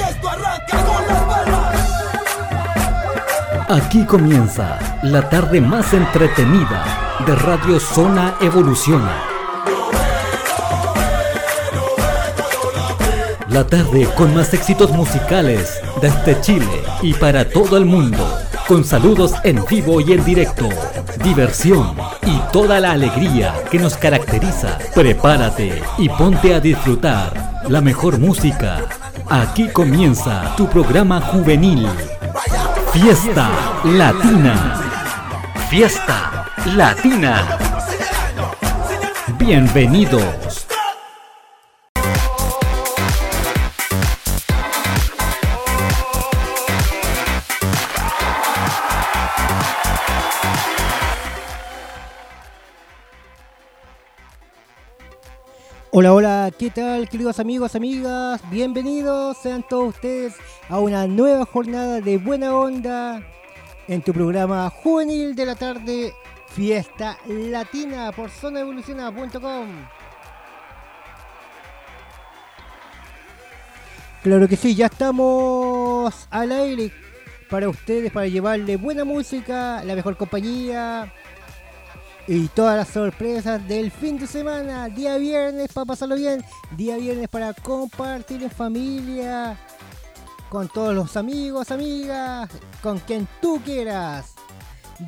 esto arranca con las palmas. Aquí comienza la tarde más entretenida de Radio Zona Evoluciona. La tarde con más éxitos musicales desde Chile y para todo el mundo. Con saludos en vivo y en directo, diversión y toda la alegría que nos caracteriza. Prepárate y ponte a disfrutar la mejor música. Aquí comienza tu programa juvenil. Fiesta Latina. Fiesta Latina. Bienvenidos. ¿Qué tal queridos amigos, amigas? Bienvenidos sean todos ustedes a una nueva jornada de buena onda en tu programa juvenil de la tarde, Fiesta Latina por zonaevoluciona.com. Claro que sí, ya estamos al aire para ustedes, para llevarle buena música, la mejor compañía, y todas las sorpresas del fin de semana, día viernes para pasarlo bien, día viernes para compartir en familia, con todos los amigos, amigas, con quien tú quieras.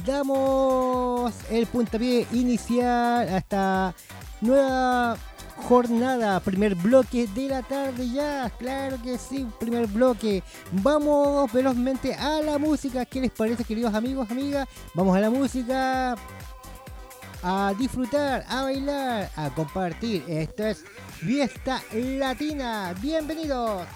Damos el puntapié inicial a esta nueva jornada, primer bloque de la tarde ya, claro que sí, primer bloque. Vamos velozmente a la música, ¿qué les parece queridos amigos, amigas? Vamos a la música a disfrutar, a bailar, a compartir. Esto es Fiesta Latina. Bienvenidos.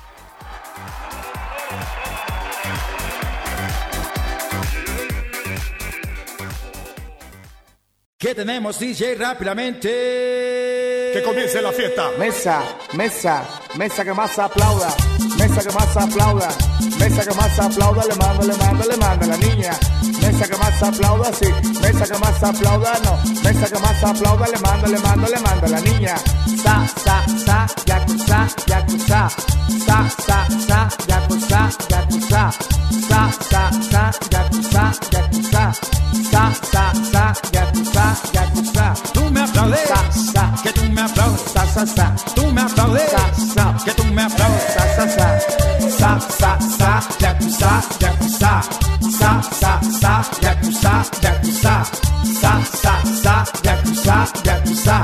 ¿Qué tenemos, DJ? Rápidamente. Que comience la fiesta. Mesa, mesa, mesa que más aplauda, mesa que más aplauda, mesa que más aplauda, le mando, le mando, le mando a la niña. Mesa que más aplauda, sí, mesa que más aplauda, no, mesa que más aplauda, le mando, le mando, le mando a la niña. Sa, sa, sa, yakuza, yakuza, sa, sa, sa, yakuza, yakuza, sa, sa, sa, yakuza, yakuza, sa, sa, sa, yakuza, yakuza. Tú me aplaudes. Sa, sa, sa. Tú me aplaudes. Sa, sa. Que tú me aplaudes. sa sa sa sa sa sa yakuza yakuza sa sa sa yakuza yakuza sa sa sa yakuza yakuza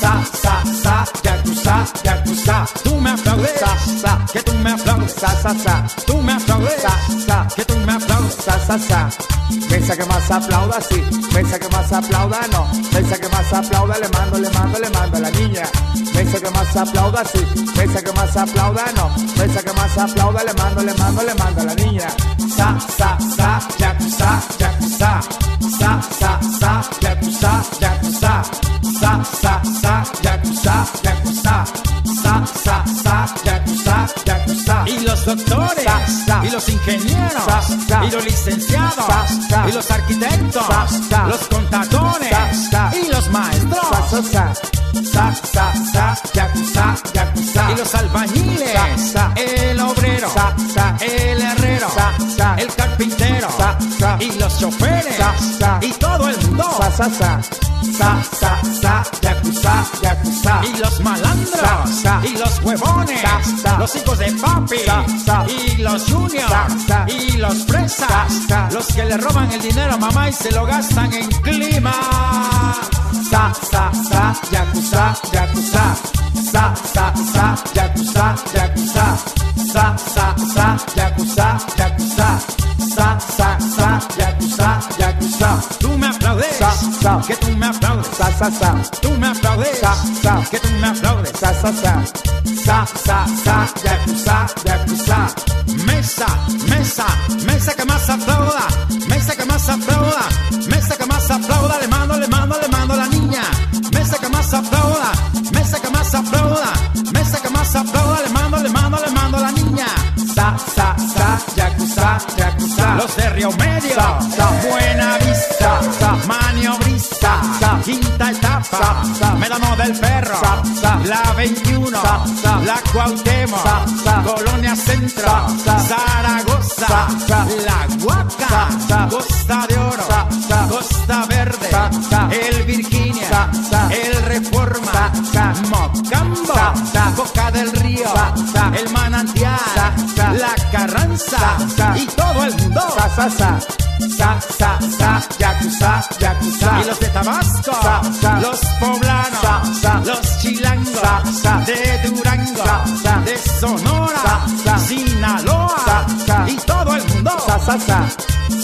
sa sa sa yakuza yakuza Tú me aplaudes. sa sa Que tú me aplaudes. sa sa sa Tú me aplaudes. sa sa Que tú me aplaudes. Sa sa sa mesa que más aplauda sí mesa que más aplauda no mesa que más aplauda le mando le mando le mando a la niña mesa que más aplauda sí mesa que más aplauda no mesa que más aplauda le mando le mando le mando a la niña sa sa sa yakuza yakuza sa sa sa yakuza yakuza sa sa sa yakuza yakuza sa sa sa yakuza yakuza Y los doctores. Sa, sa. Y los ingenieros. Sa, sa. Y los licenciados. Sa, sa. Y los arquitectos. Sa, sa. Los contadores. Sa, sa. Y los maestros. sa sa sa sa sa yakuza yakuza Y los albañiles. El obrero. El herrero. El carpintero. Sa, sa. Y los choferes. Sa, sa. Y todo el mundo. sa sa sa sa sa sa yakuza yakuza Y los malandros. Sa, sa. Y los huevones. Sa, sa. Los hijos de papi. Sa, sa. Y los juniors. Sa, sa. Y los fresas. Sa, sa. Los que le roban el dinero a mamá y se lo gastan en clima. sa sa sa yakuza yakuza sa sa sa yakuza yakuza sa sa sa yakuza yakuza sa sa sa yakuza yakuza. Sa. Que tú me aplaudes. sa sa sa Tú me aplaudes. Sa, sa. Que tú me aplaudes. sa sa sa sa sa sa yakuza yakuza Mesa, mesa, mesa que más aplauda, mesa que más aplauda, mesa que más aplauda, le mando, le mando, le mando a la niña. Mesa que más aplauda, mesa que más aplauda, mesa que más aplauda, le mando, le mando, le mando a la niña. sa sa sa yakuza yakuza Los de Río Medio, Sa, sa. Quinta Etapa. Médano del Perro. La 21, Sa, sa. La Cuauhtémoc. Colonia Centro. Zaragoza. La Huaca. Costa de Oro. Costa Verde, el Virginia, el Reforma. Mocambo. Boca del Río, el Manantial. La Carranza y todo el mundo. Sa, sa, sa. Sa, sa, sa. Yakuza, yakuza. Y los de Tabasco, Sa, sa. los poblanos, Sa, sa. los chilangos, Sa, sa. de Durango, Sa, sa. de Sonora, Sa, sa. Sinaloa Sa, sa. y todo el mundo. Sa, sa, sa.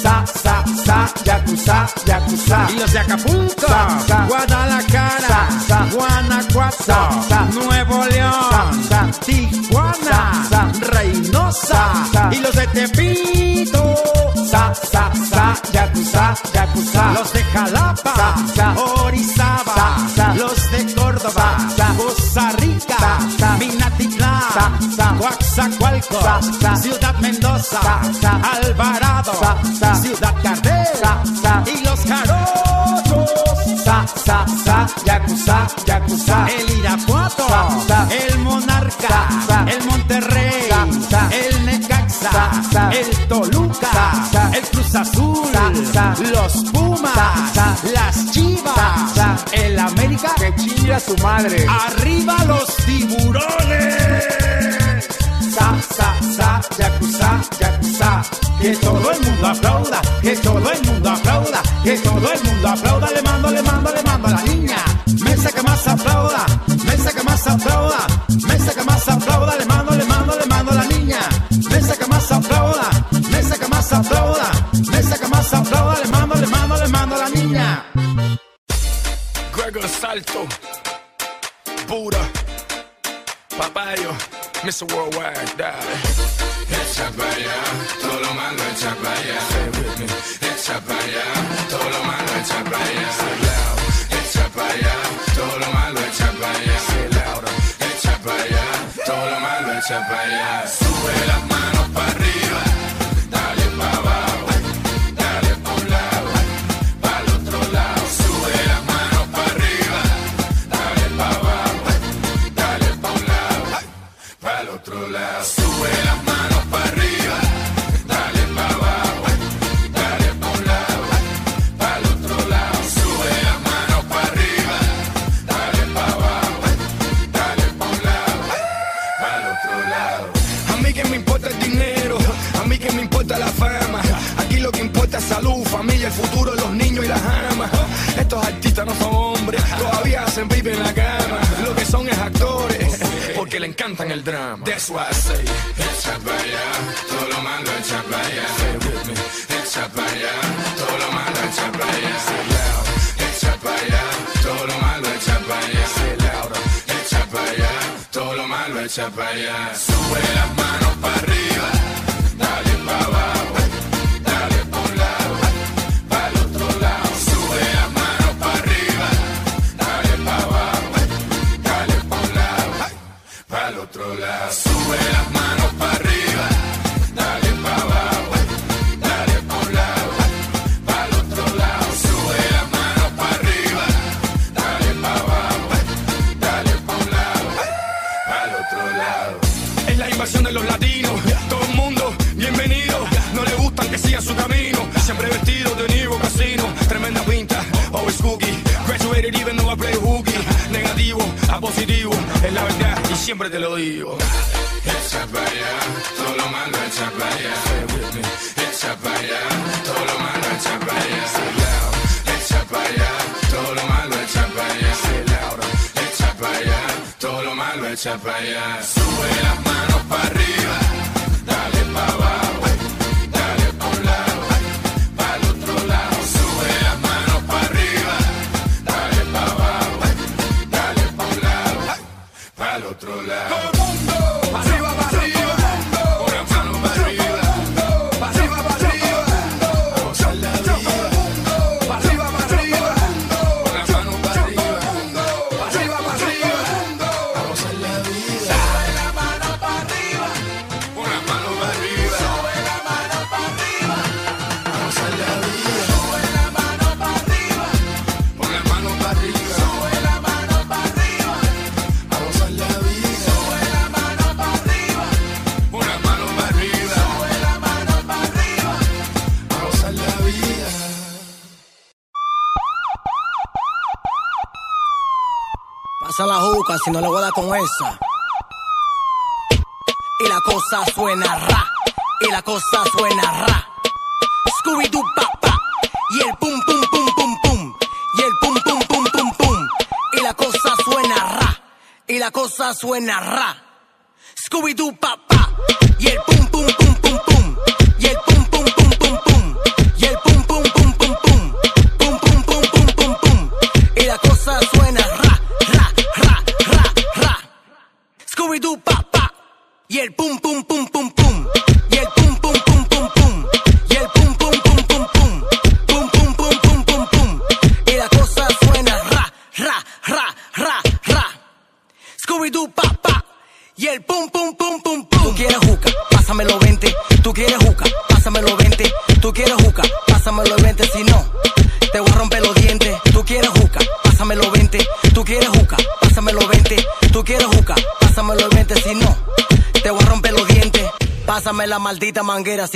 Sa, sa, sa. Yakuza, yakuza. Y los de Acapulco, Sa, sa. Guadalajara, Sa, sa. Guanajuato, Sa, sa. Nuevo León, Sa, sa. Tijuana, Sa, sa. Reynosa Sa, sa. y los de Tepito. Sa, sa. Yakuza, yakuza. Los de Jalapa, Sa, sa. Orizaba, Sa, sa. los de Córdoba, Sa, sa. Costa Rica, Sa, sa. Minatitlán, Sa, sa. Coaxacualco, Sa, sa. Ciudad Mendoza, Sa, sa. Alvarado, Sa, sa. Ciudad Cardel Sa, sa. y los Jarochos, Sa, sa, sa. Yakuza, yakuza. el Irapuato, Sa, sa. el Monarca, Sa, sa. el Monterrey, Sa, sa. el Necaxa, Sa, sa. el Toluca, los Pumas, las Chivas, el América, Que chingue a su madre. arriba los tiburones. Sa, sa, sa. Yakuza, yakuza. Que todo el mundo aplauda, que todo el mundo aplauda, que todo el mundo aplauda, le mando, le mando, le mando a la niña. Mesa que más aplauda, mesa que más aplauda, Salto, Buda, Papayo, Mr. Worldwide, dale. Echa para allá, todo lo malo echa allá. Encantan el drama. That's why I say, echa para allá, todo lo malo echa para allá. Say it with me. Echa para allá, todo lo malo echa para allá. Say loud. Echa para allá, todo lo malo echa para. Say todo lo echa para allá. Sube las manos para arriba, dale para abajo, siempre te lo digo. Echa para allá, todo lo malo echa para allá. Echa para allá, todo lo malo echa para allá. Echa para allá, todo lo malo echa para allá. Say louder. Echa para allá, todo lo malo echa para allá. Sube las manos para arriba, si no le voy a dar con esa. Y la cosa suena ra, y la cosa suena ra. Scooby-Doo pa y el pum pum pum pum pum, y el pum pum pum pum pum. Y la cosa suena ra, y la cosa suena ra. Scooby-Doo pa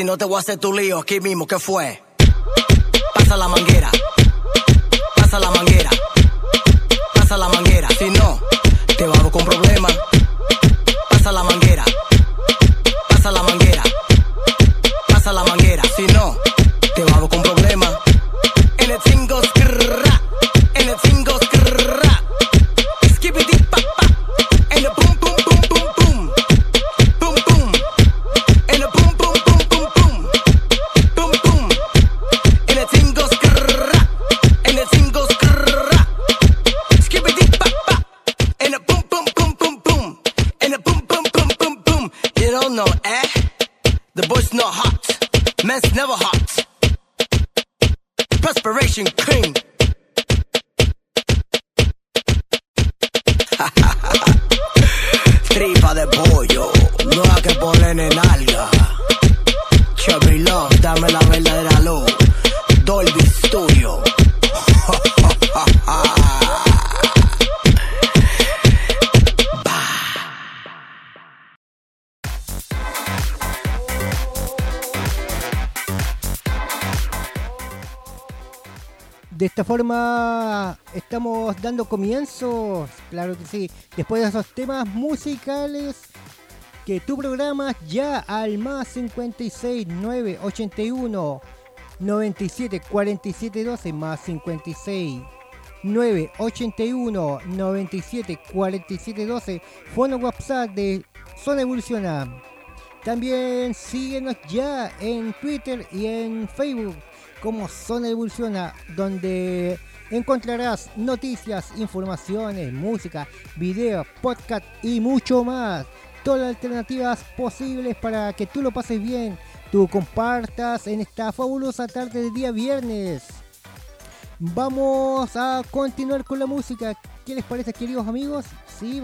no te voy a hacer tu lío aquí mismo. ¿Qué fue? Estamos dando comienzo, claro que sí, después de esos temas musicales que tú programas ya al más 56 981 97 47 12 más 56 981 97 47 12 fono WhatsApp de Zona Evoluciona. También síguenos ya en Twitter y en Facebook como Zona Evoluciona, donde encontrarás noticias, informaciones, música, videos, podcast y mucho más. Todas las alternativas posibles para que tú lo pases bien, tú compartas en esta fabulosa tarde de día viernes. Vamos a continuar con la música. ¿Qué les parece, queridos amigos? Sí,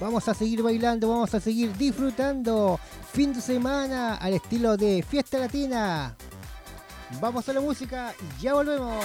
vamos a seguir bailando, vamos a seguir disfrutando. Fin de semana al estilo de fiesta latina. Vamos a la música y ya volvemos.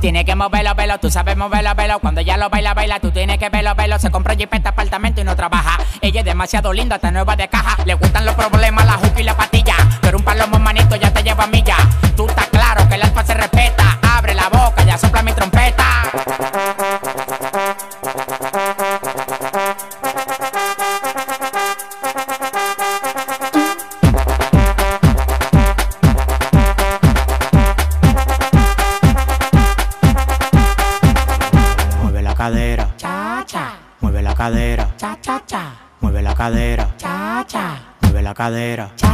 Tiene que moverlo, velo, tú sabes moverlo, velo. Cuando ya lo baila, baila, tú tienes que verlo, velo. Se compró jipeta, apartamento y no trabaja. Ella es demasiado linda, está nueva de caja. Le gustan los problemas, la juca y la patilla. Pero un palomo manito ya te lleva a mí. cadera.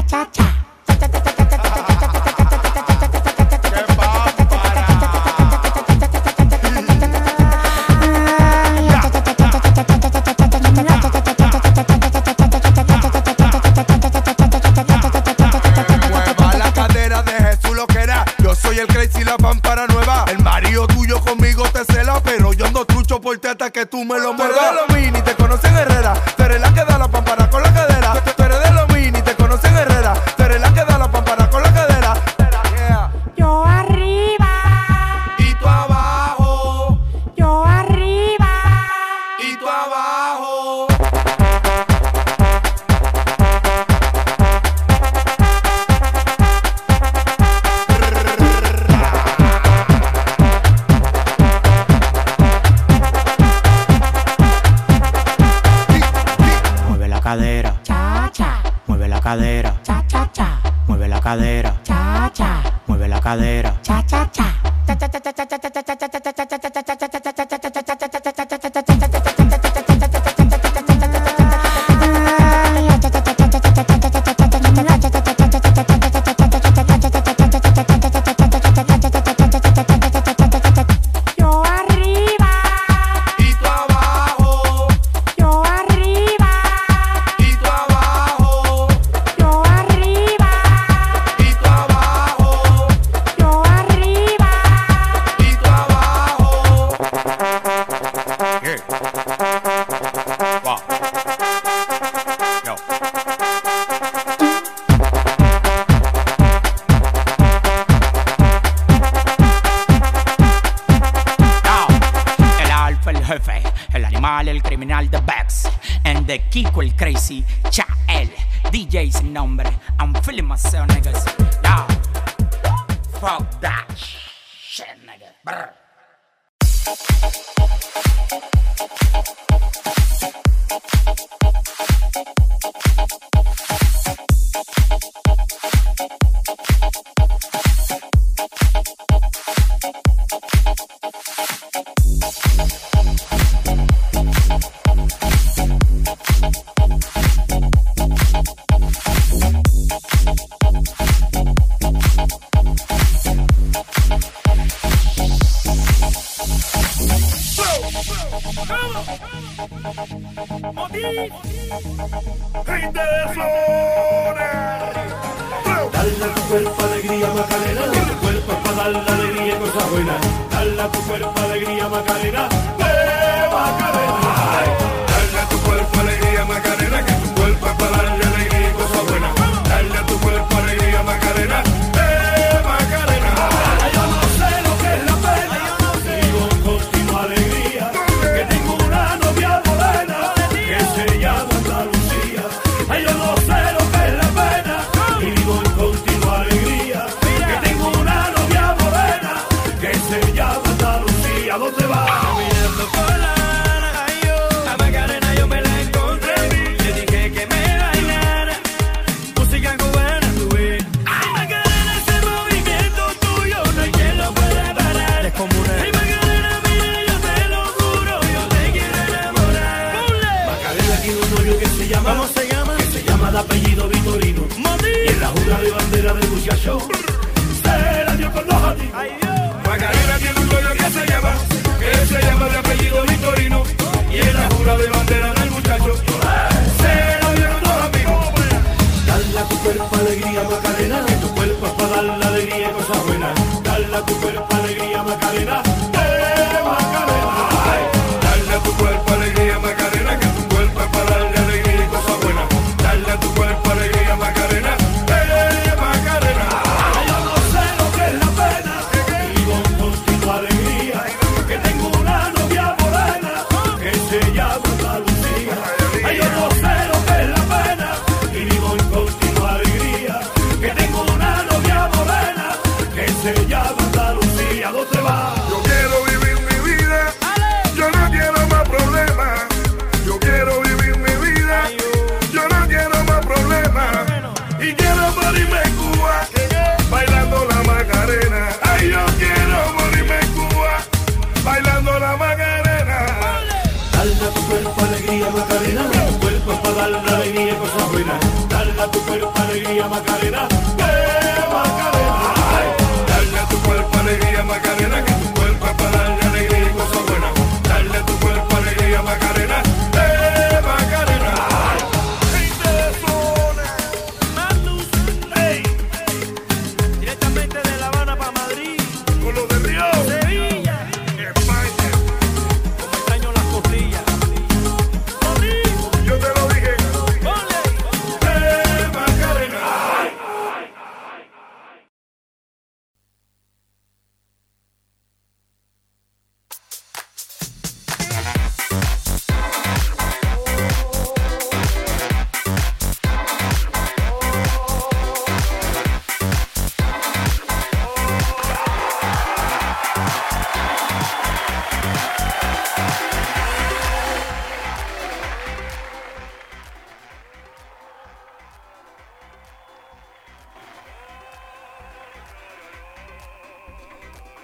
alegría Macarena, a Macarena.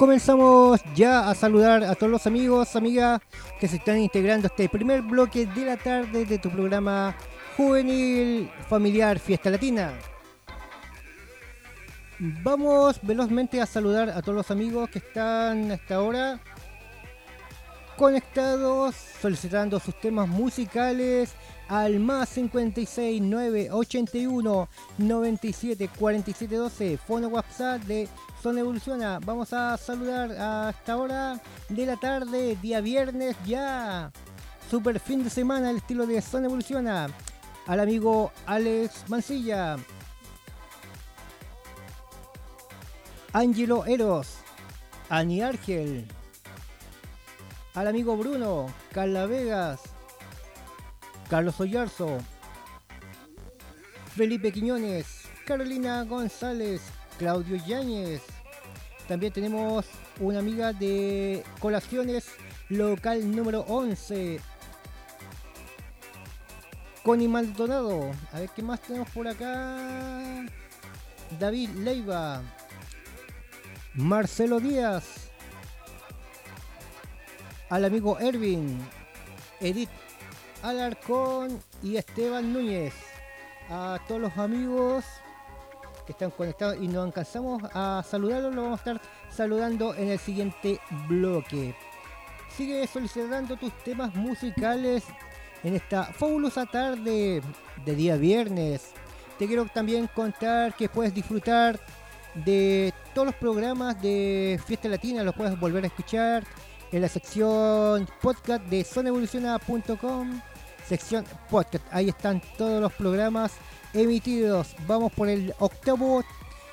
comenzamos ya a saludar a todos los amigos, amigas que se están integrando a este primer bloque de la tarde de tu programa juvenil familiar Fiesta Latina. Vamos velozmente a saludar a todos los amigos que están hasta ahora conectados, solicitando sus temas musicales al más 56 981 fono WhatsApp de son Evoluciona. Vamos a saludar a esta hora de la tarde, día viernes ya. Super fin de semana, el estilo de Son Evoluciona. Al amigo Alex Mancilla. Angelo Eros. Ani Argel. Al amigo Bruno. Carla Vegas. Carlos Ollarzo. Felipe Quiñones. Carolina González. Claudio Yáñez. También tenemos una amiga de Colaciones Local número 11. Connie Maldonado. A ver qué más tenemos por acá. David Leiva. Marcelo Díaz. Al amigo Ervin. Edith Alarcón y Esteban Núñez. A todos los amigos que están conectados y no alcanzamos a saludarlos, lo vamos a estar saludando en el siguiente bloque. Sigue solicitando tus temas musicales en esta fabulosa tarde de día viernes. Te quiero también contar que puedes disfrutar de todos los programas de Fiesta Latina, los puedes volver a escuchar en la sección podcast de zonevoluciona.com, sección podcast. Ahí están todos los programas emitidos. Vamos por el octavo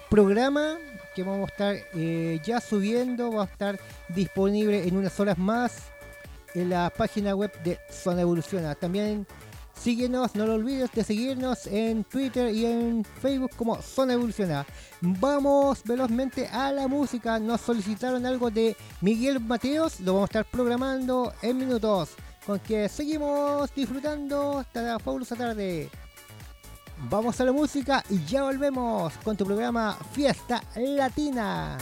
programa que vamos a estar eh, ya subiendo, va a estar disponible en unas horas más en la página web de Zona Evoluciona. También síguenos, no lo olvides de seguirnos en Twitter y en Facebook como Zona Evoluciona. Vamos velozmente a la música. Nos solicitaron algo de Miguel Mateos, lo vamos a estar programando en minutos. Con que seguimos disfrutando esta fabulosa tarde. Vamos a la música y ya volvemos con tu programa Fiesta Latina.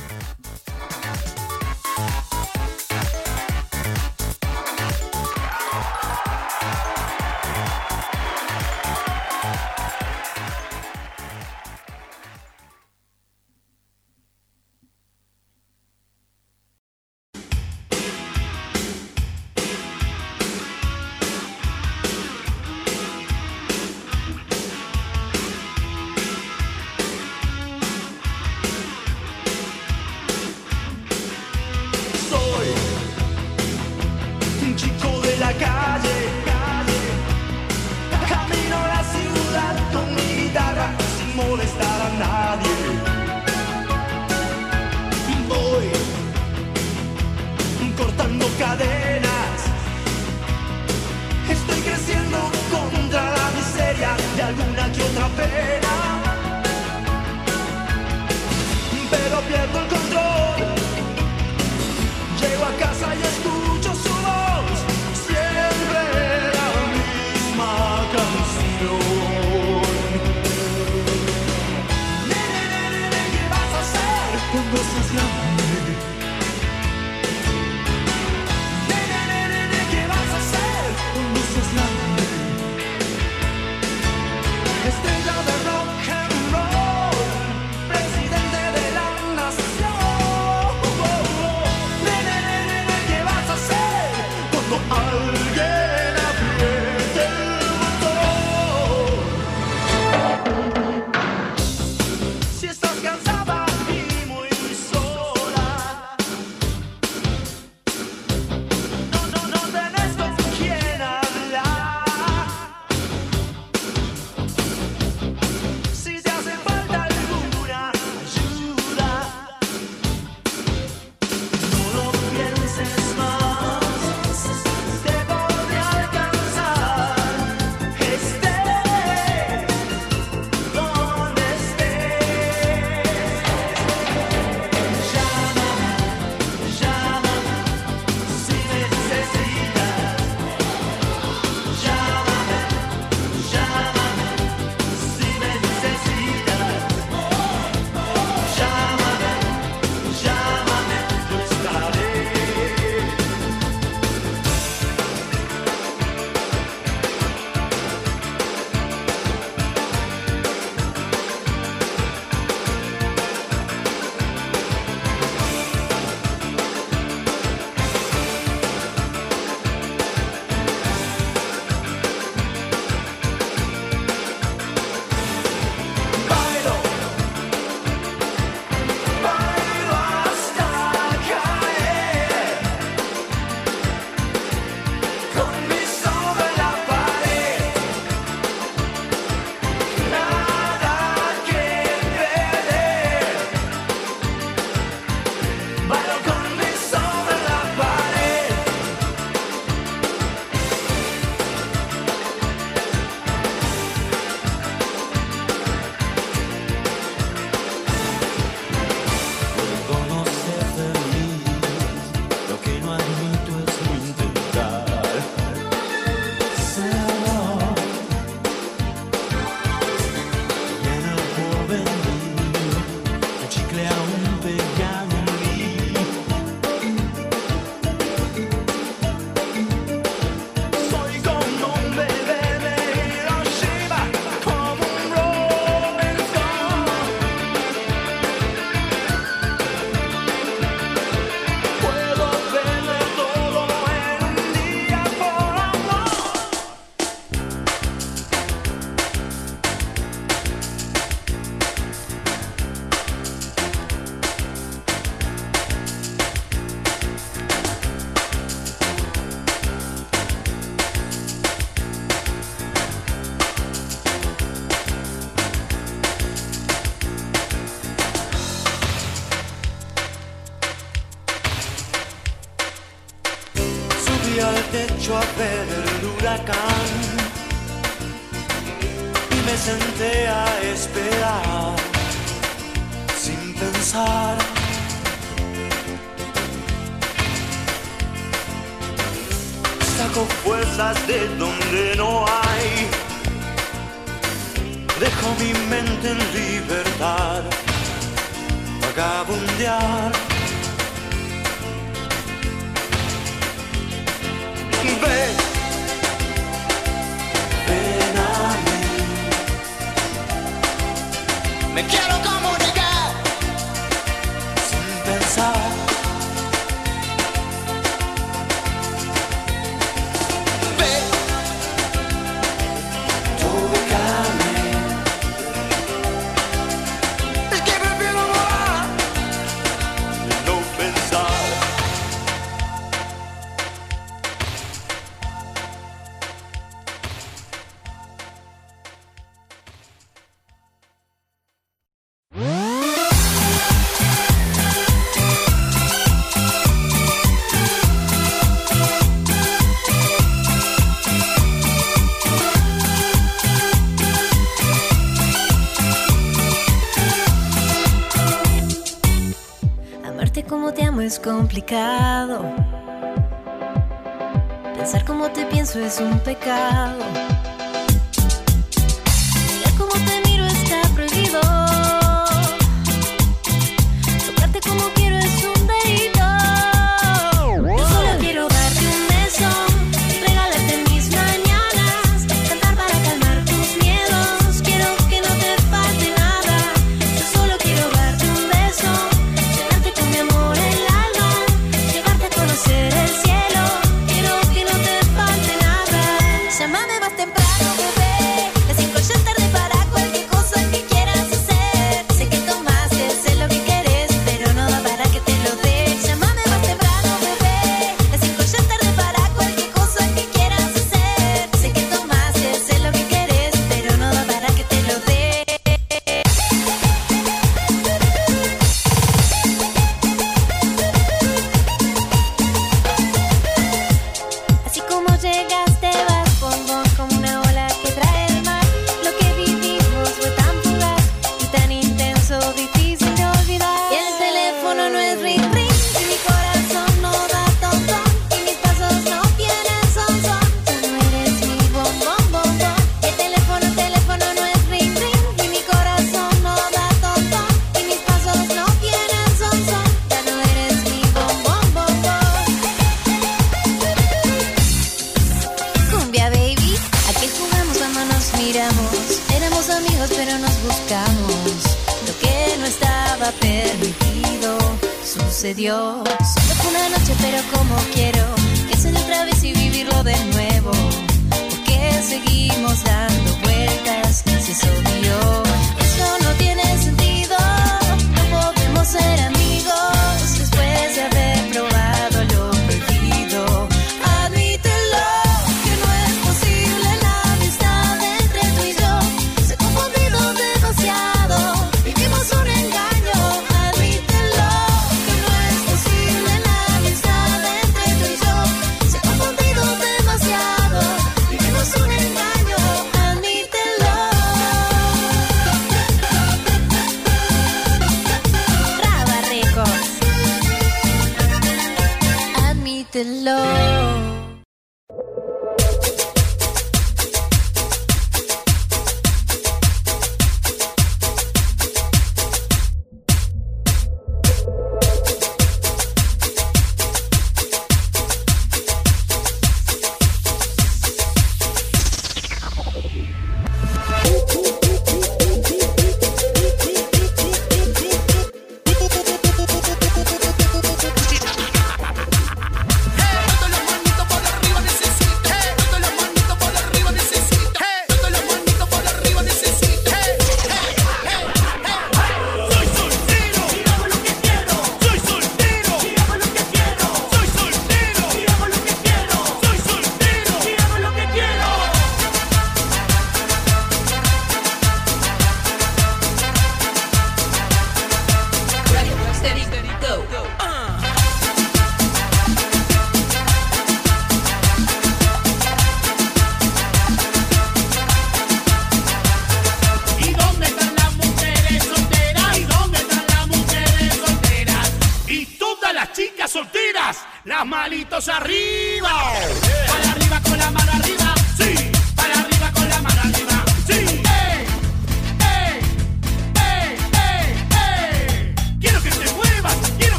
Pensar como te pienso es un pecado.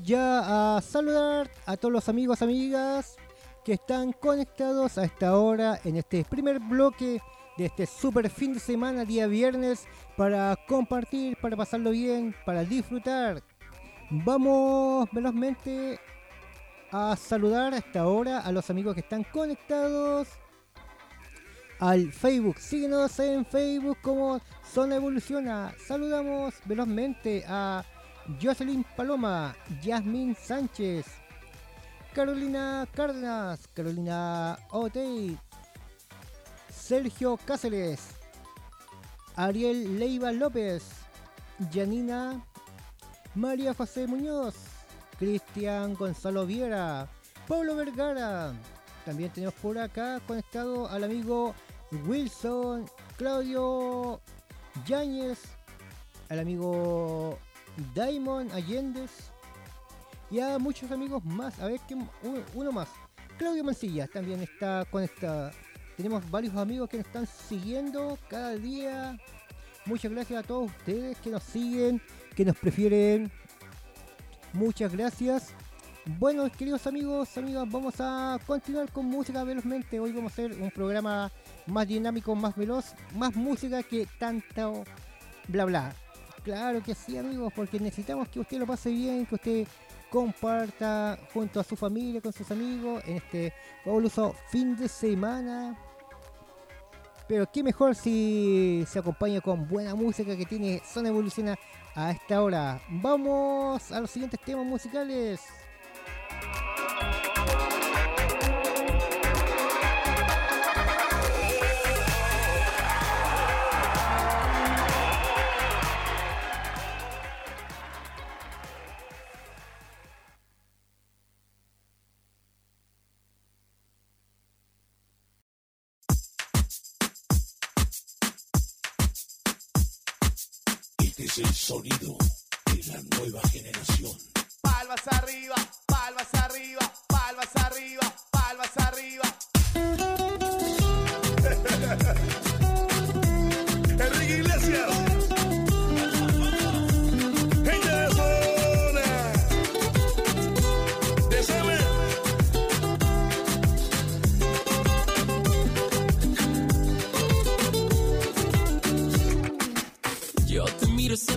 Ya a saludar a todos los amigos, amigas que están conectados a esta hora en este primer bloque de este super fin de semana, día viernes, para compartir, para pasarlo bien, para disfrutar. Vamos velozmente a saludar a esta hora a los amigos que están conectados al Facebook. Síguenos en Facebook como Zona Evoluciona. Saludamos velozmente a Jocelyn Paloma, Yasmin Sánchez, Carolina Cárdenas, Carolina Otey, Sergio Cáceres, Ariel Leiva López, Janina, María José Muñoz, Cristian Gonzalo Viera, Pablo Vergara. También tenemos por acá conectado al amigo Wilson, Claudio Yáñez, al amigo Daimon Allendez y a muchos amigos más. A ver, que uno más. Claudio Mancilla también está conectada. Tenemos varios amigos que nos están siguiendo cada día. Muchas gracias a todos ustedes que nos siguen, que nos prefieren. Muchas gracias. Bueno, queridos amigos, amigas, vamos a continuar con música velozmente. Hoy vamos a hacer un programa más dinámico, más veloz, más música que tanto bla bla. Claro que sí, amigos, porque necesitamos que usted lo pase bien, que usted comparta junto a su familia, con sus amigos, en este fabuloso fin de semana. Pero qué mejor si se acompaña con buena música que tiene Zona Evoluciona a esta hora. Vamos a los siguientes temas musicales. el sonido de la nueva generación. Palmas arriba, palmas arriba, palmas arriba.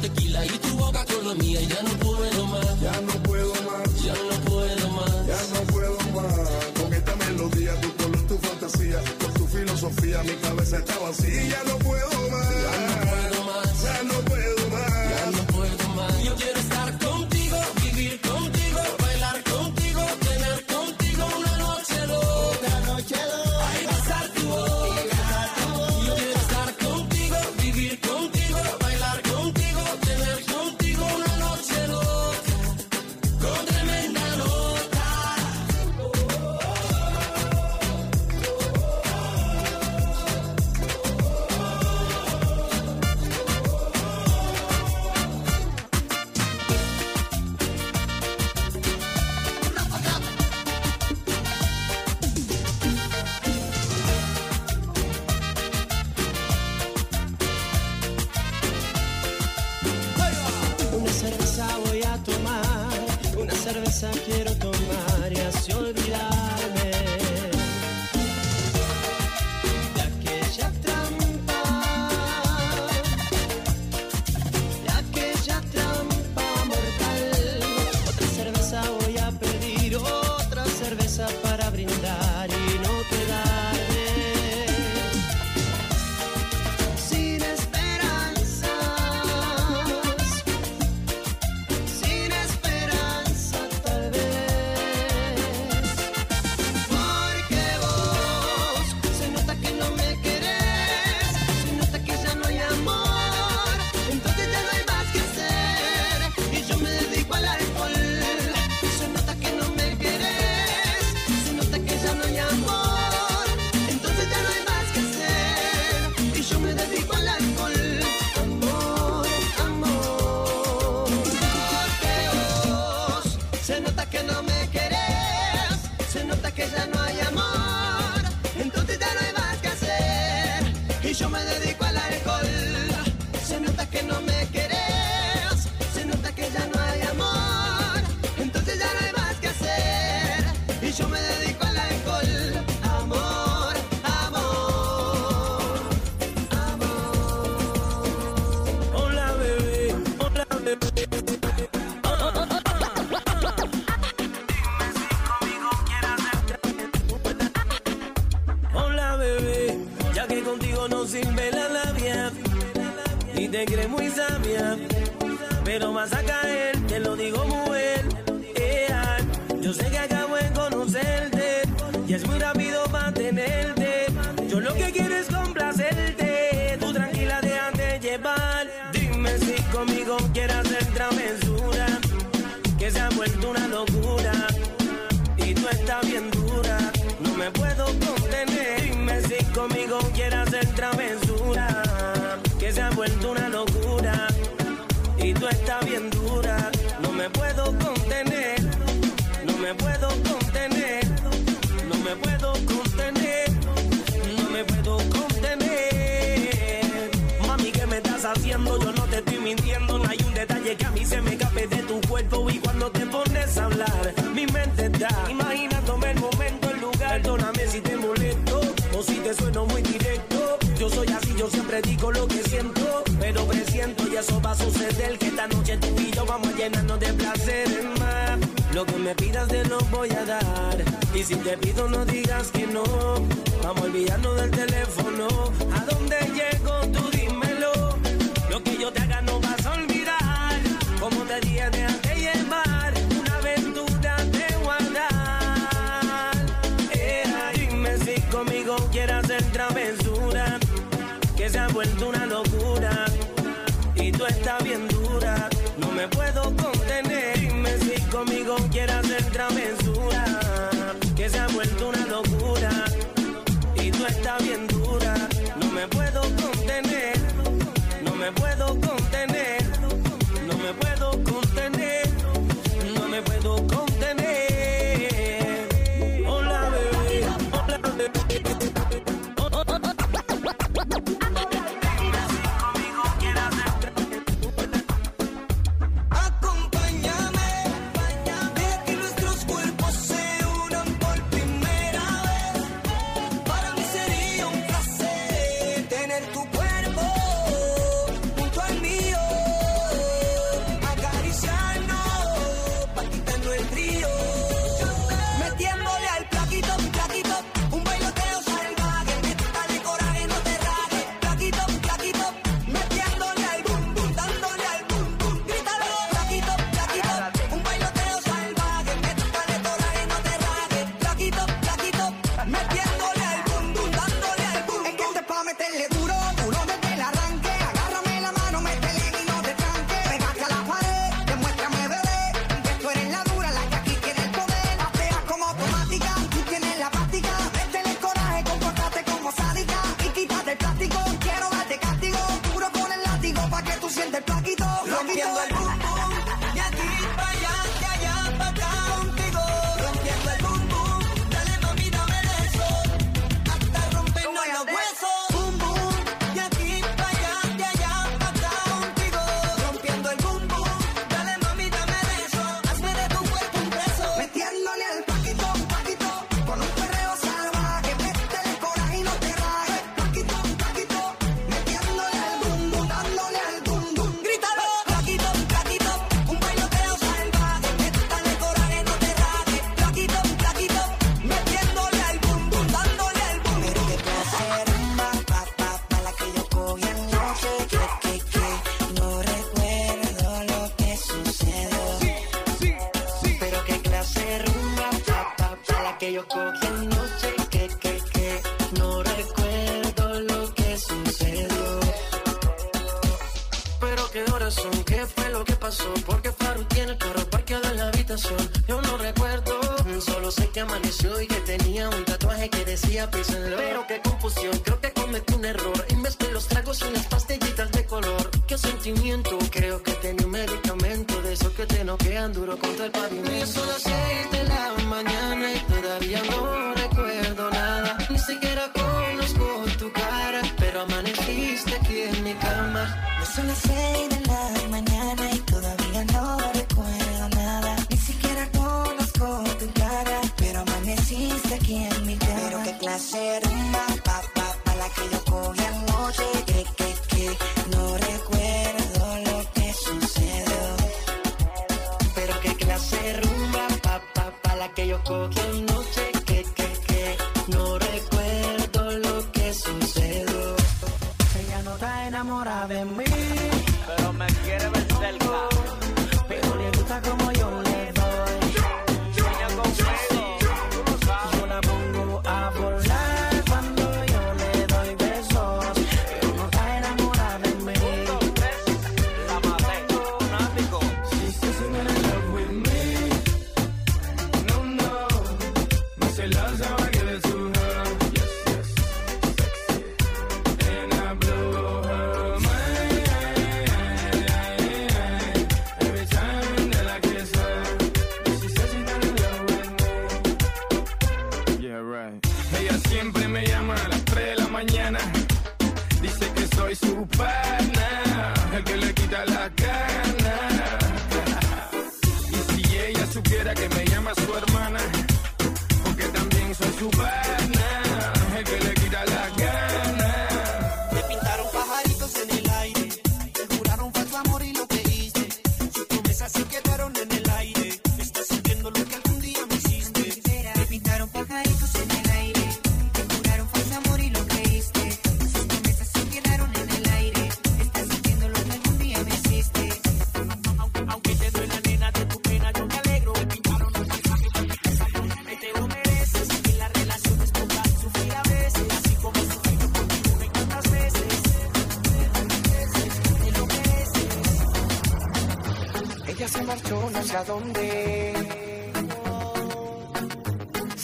tequila y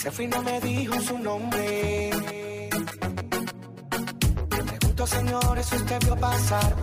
Se fue y no me dijo su nombre. Me pregunto, señor, eso usted vio pasar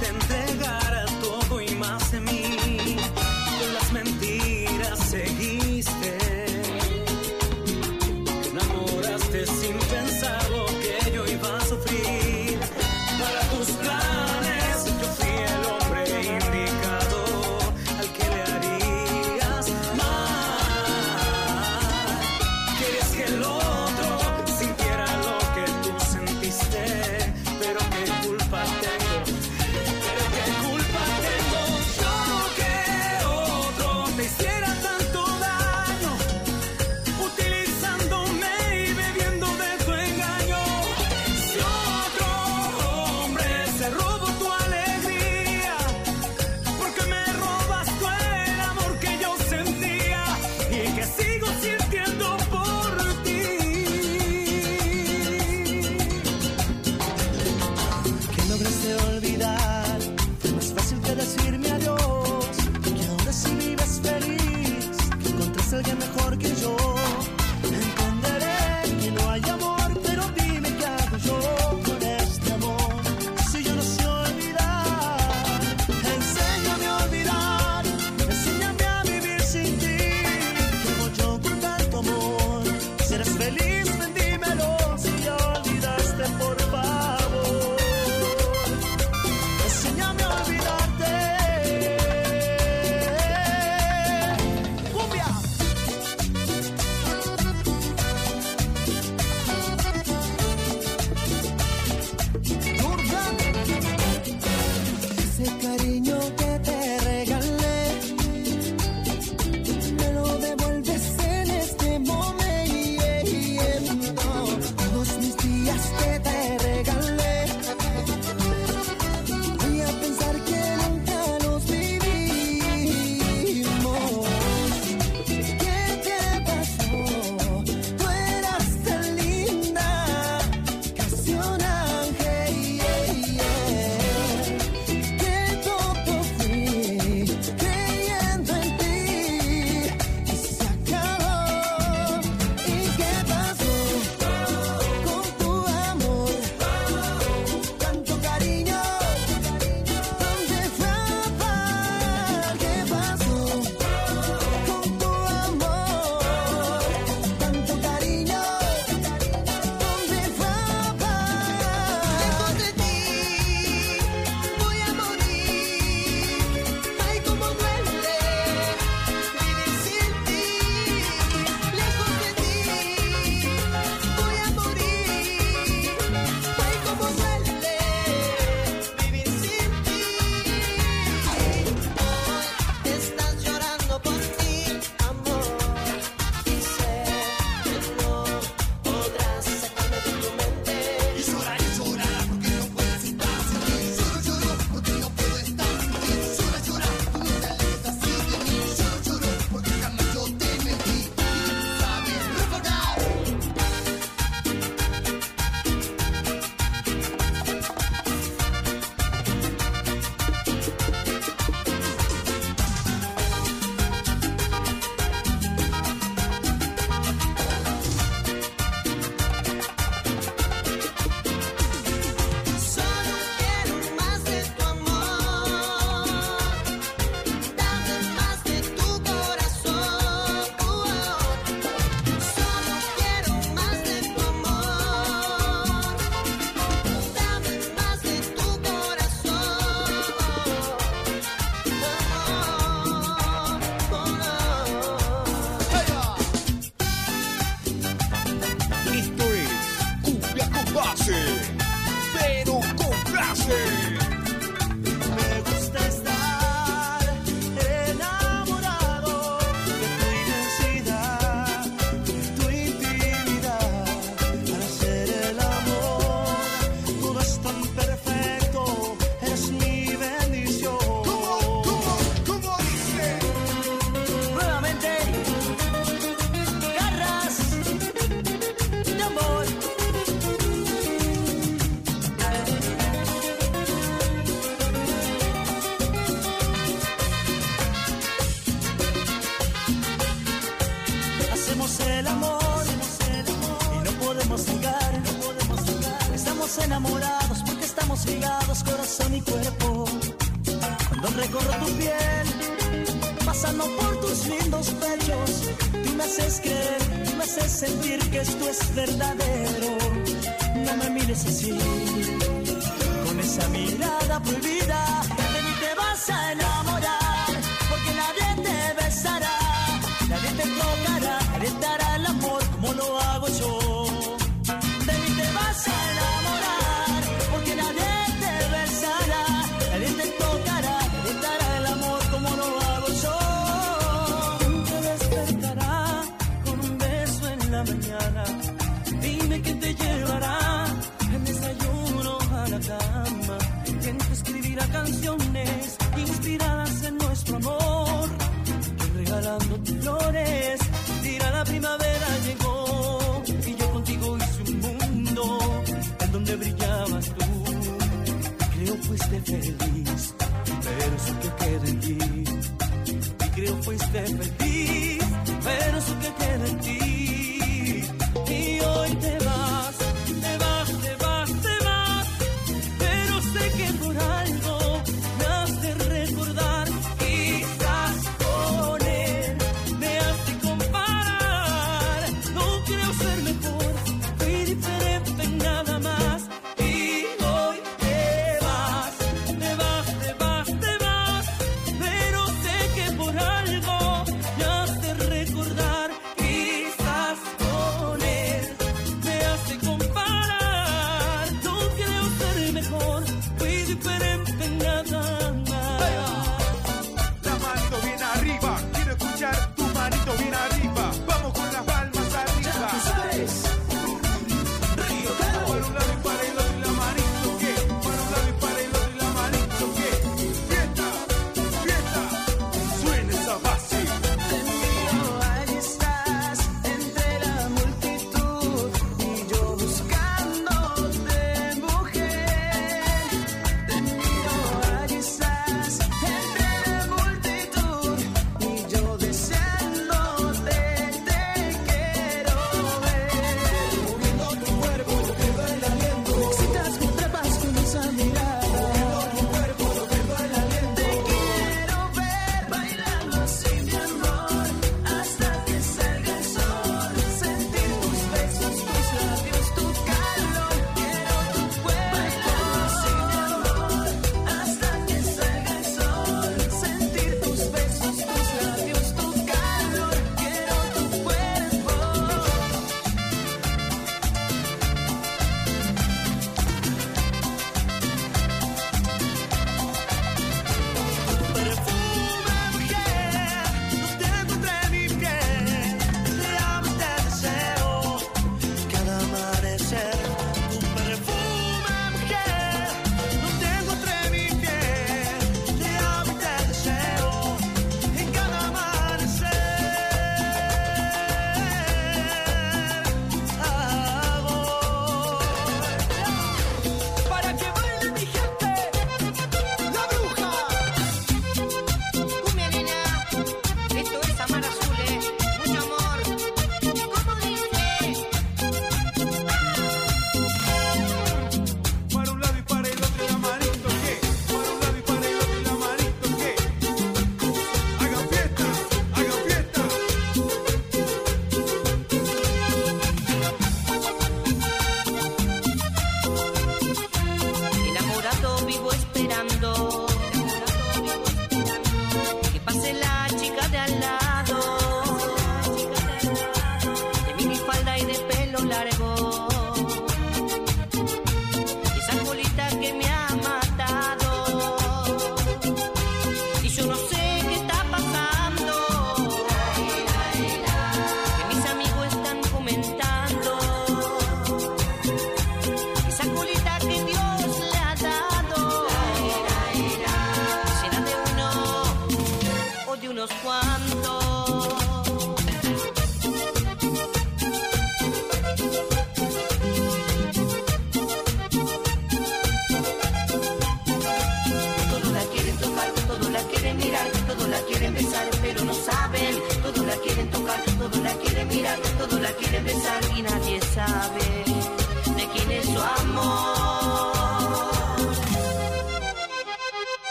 te entregué.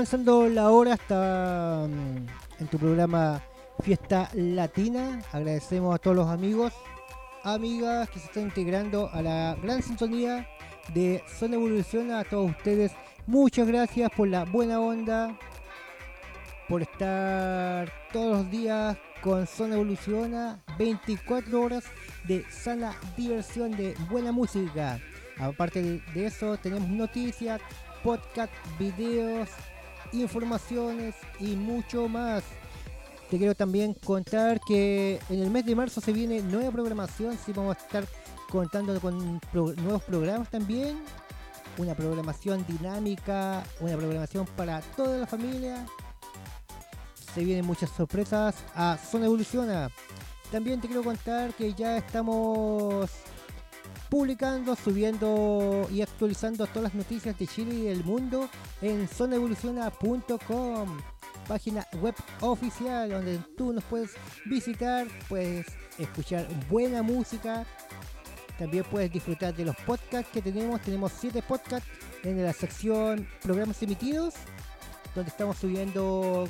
Avanzando la hora hasta mm, en tu programa Fiesta Latina. Agradecemos a todos los amigos, amigas que se están integrando a la gran sintonía de Zona Evolución. A todos ustedes, muchas gracias por la buena onda, por estar todos los días con Zona Evoluciona, 24 horas de sana diversión, de buena música. Aparte de eso, tenemos noticias, podcast, videos, informaciones y mucho más. Te quiero también contar que en el mes de marzo se viene nueva programación, sí vamos a estar contando con nuevos programas también, una programación dinámica, una programación para toda la familia. Se vienen muchas sorpresas a Zona Evoluciona. También te quiero contar que ya estamos publicando, subiendo y actualizando todas las noticias de Chile y del mundo en zonaevoluciona.com, página web oficial donde tú nos puedes visitar, puedes escuchar buena música, también puedes disfrutar de los podcasts que tenemos. Tenemos siete podcasts en la sección programas emitidos, donde estamos subiendo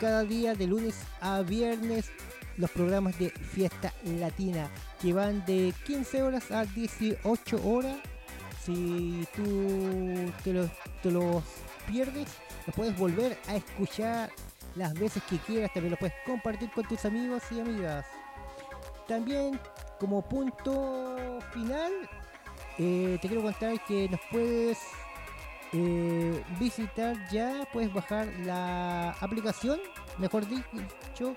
cada día de lunes a viernes los programas de fiesta latina que van de 15 horas a 18 horas. Si tú te los, pierdes, los puedes volver a escuchar las veces que quieras. También los puedes compartir con tus amigos y amigas. También, como punto final, eh, te quiero contar que nos puedes eh, visitar ya, puedes bajar la aplicación, mejor dicho,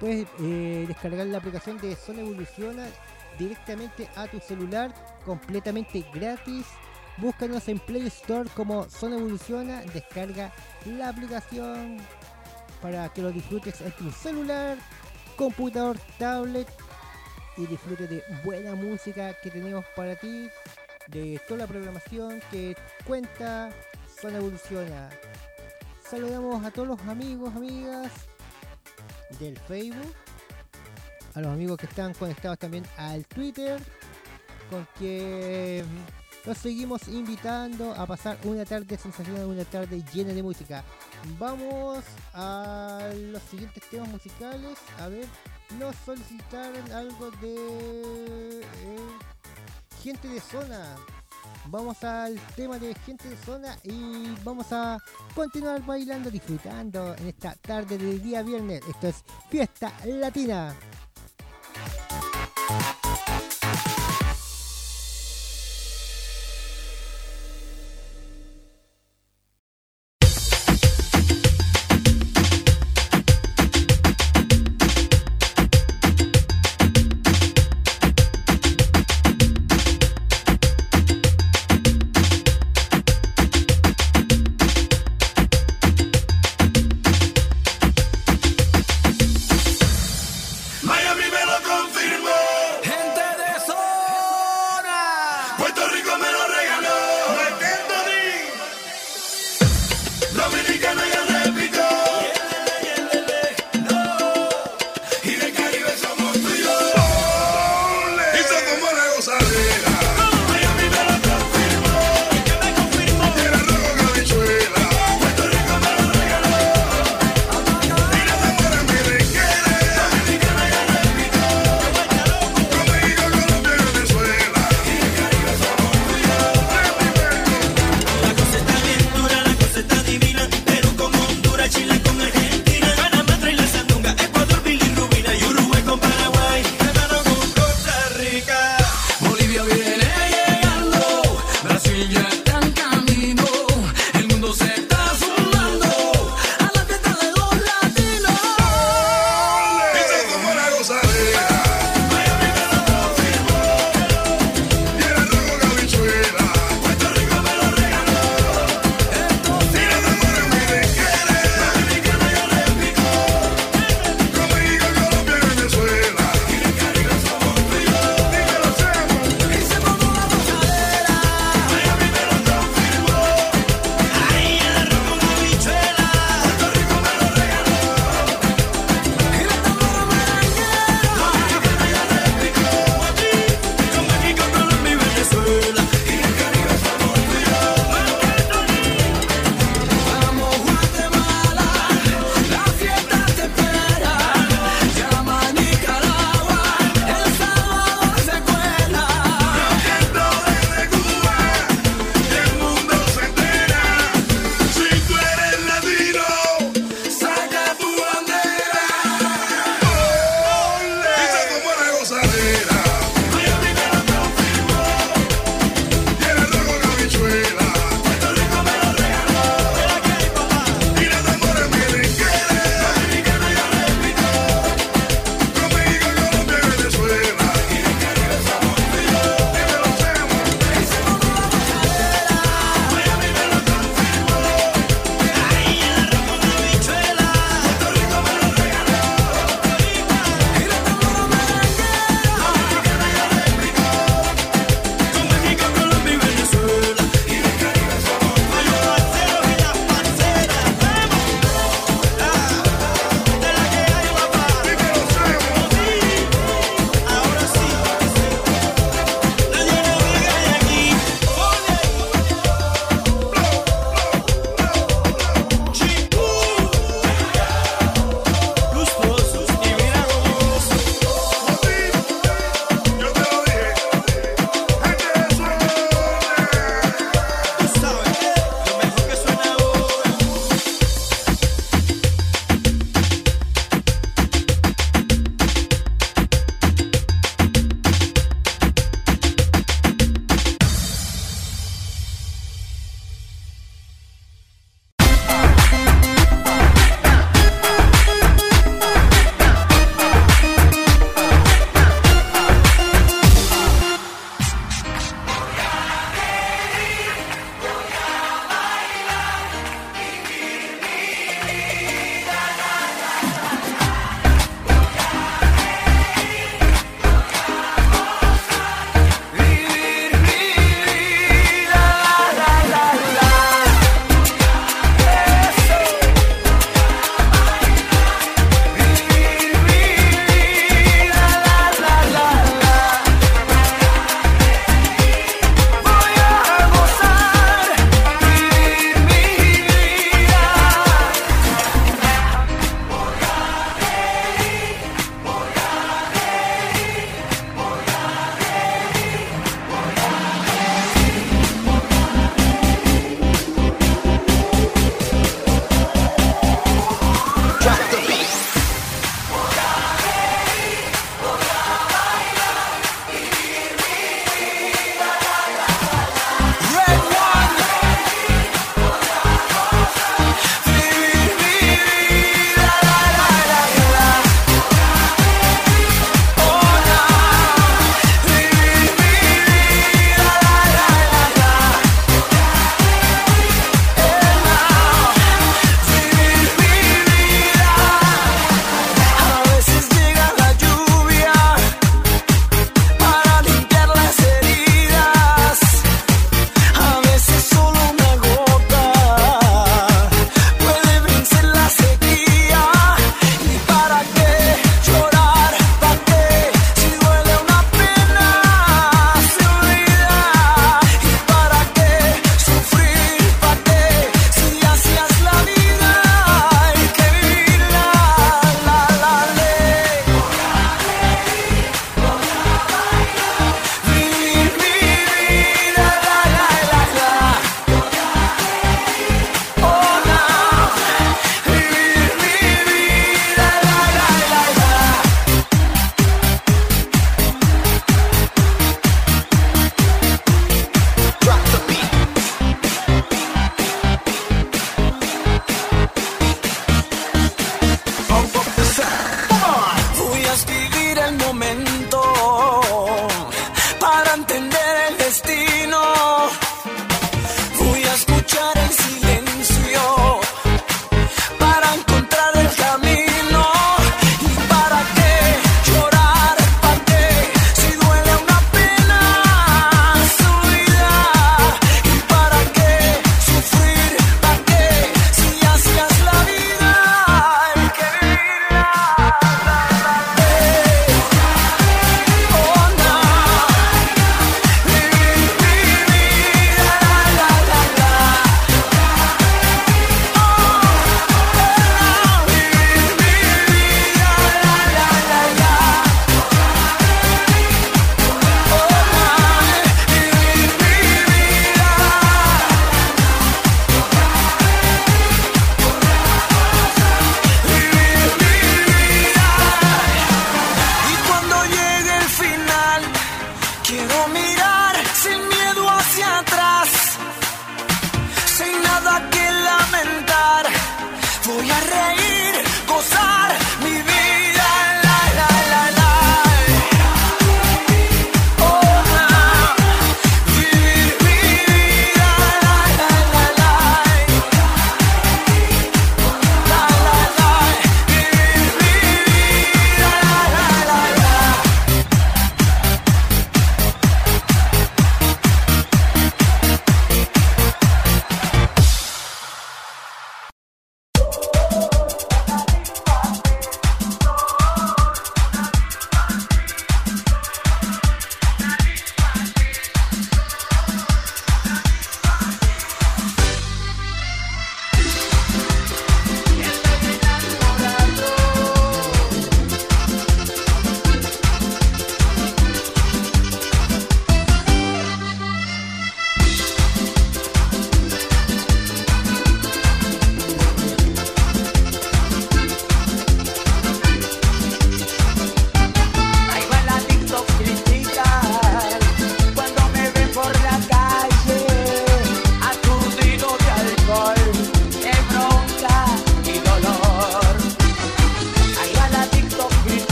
puedes eh, descargar la aplicación de Zona Evoluciona directamente a tu celular, completamente gratis. Búscanos en Play Store como Zona Evoluciona, descarga la aplicación para que lo disfrutes en tu celular, computador, tablet y disfrutes de buena música que tenemos para ti, de toda la programación que cuenta Zona Evoluciona. Saludamos a todos los amigos, amigas del Facebook, a los amigos que están conectados también al Twitter, con que los seguimos invitando a pasar una tarde sensacional, una tarde llena de música. Vamos a los siguientes temas musicales. A ver, nos solicitaron algo de eh, gente de zona. Vamos al tema de gente de zona y vamos a continuar bailando, disfrutando en esta tarde del día viernes. Esto es Fiesta Latina.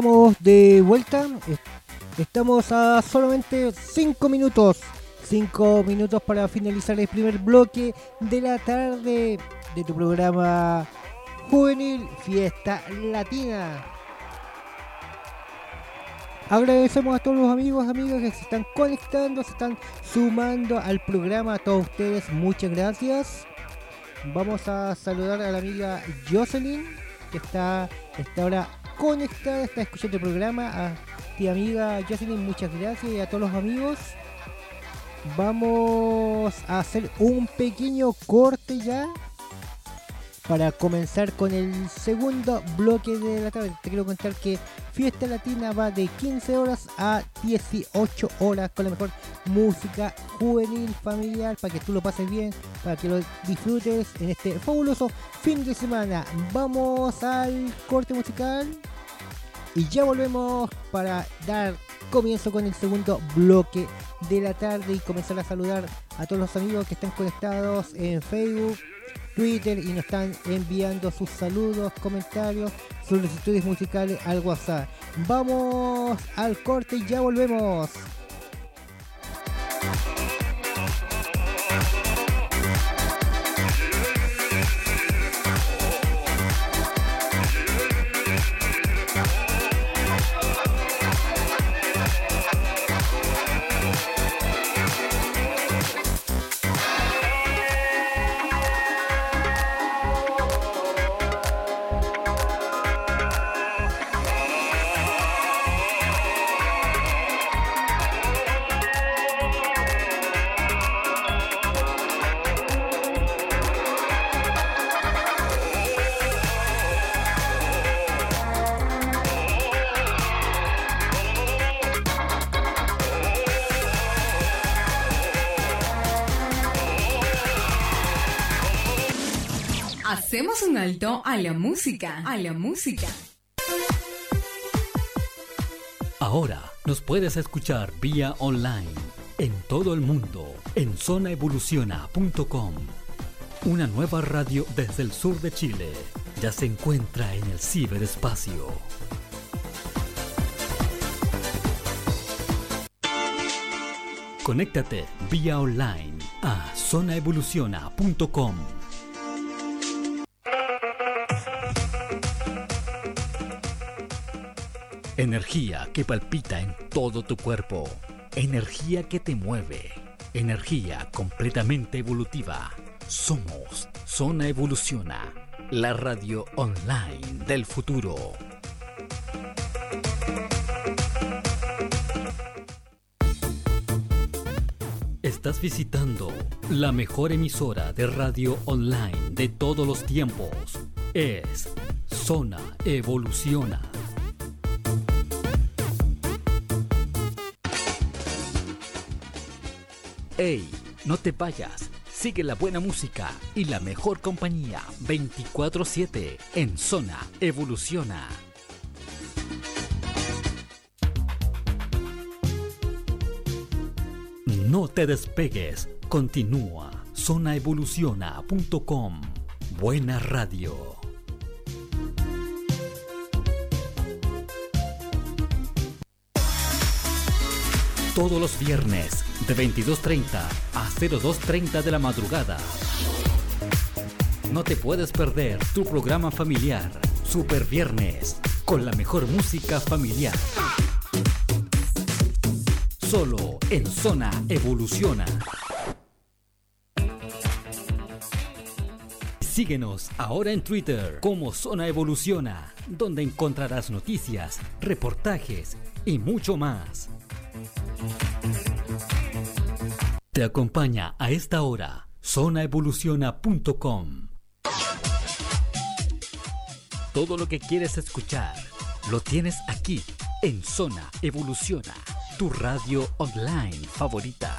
Estamos de vuelta. Es- Estamos a solamente 5 minutos. 5 minutos para finalizar el primer bloque de la tarde de tu programa Juvenil Fiesta Latina. Agradecemos a todos los amigos, amigas que se están conectando, se están sumando al programa. A todos ustedes, muchas gracias. Vamos a saludar a la amiga Jocelyn, que está, está ahora conectada, está escuchando el programa. A ti amiga Jocelyn, muchas gracias. Y a todos los amigos. Vamos a hacer un pequeño corte ya para comenzar con el segundo bloque de la tarde. Te quiero contar que Fiesta Latina va de 15 horas a 18 horas con la mejor música juvenil, familiar, para que tú lo pases bien, para que lo disfrutes en este fabuloso fin de semana. Vamos al corte musical y ya volvemos para dar comienzo con el segundo bloque de la tarde y comenzar a saludar a todos los amigos que están conectados en Facebook, Twitter y nos están enviando sus saludos, comentarios, solicitudes musicales al WhatsApp. Vamos al corte y ya volvemos. A la música, a la música. Ahora nos puedes escuchar vía online en todo el mundo en zonaevoluciona.com. Una nueva radio desde el sur de Chile ya se encuentra en el ciberespacio. Conéctate vía online a zonaevoluciona.com. Energía que palpita en todo tu cuerpo. Energía que te mueve. Energía completamente evolutiva. Somos Zona Evoluciona, la radio online del futuro. Estás visitando la mejor emisora de radio online de todos los tiempos. Es Zona Evoluciona. ¡Ey! No te vayas. Sigue la buena música y la mejor compañía 24-7 en Zona Evoluciona. No te despegues. Continúa. Zonaevoluciona.com. Buena radio. Todos los viernes de 22.30 a 02.30 de la madrugada. No te puedes perder tu programa familiar, Super Viernes, con la mejor música familiar. Solo en Zona Evoluciona. Síguenos ahora en Twitter como Zona Evoluciona, donde encontrarás noticias, reportajes y mucho más. Te acompaña a esta hora zonaevoluciona.com. Todo lo que quieres escuchar lo tienes aquí en Zona Evoluciona, tu radio online favorita.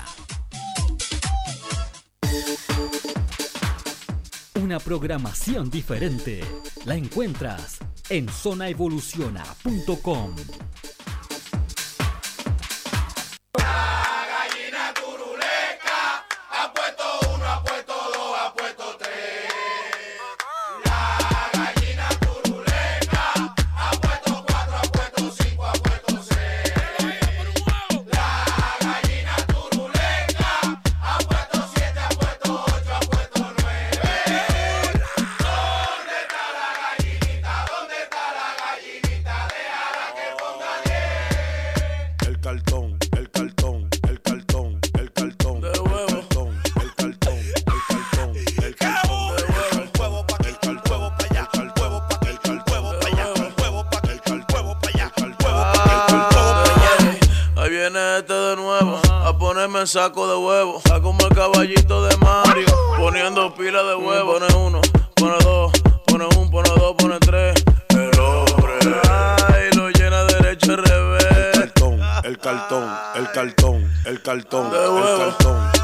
Una programación diferente la encuentras en zonaevoluciona.com. saco de huevo. Está como el caballito de Mario. Poniendo pila de huevo. Pone uno, pone dos, pone un, pone dos, pone tres. El hombre. Ay, lo llena derecho al revés. El cartón, el cartón, el cartón, el cartón, el cartón.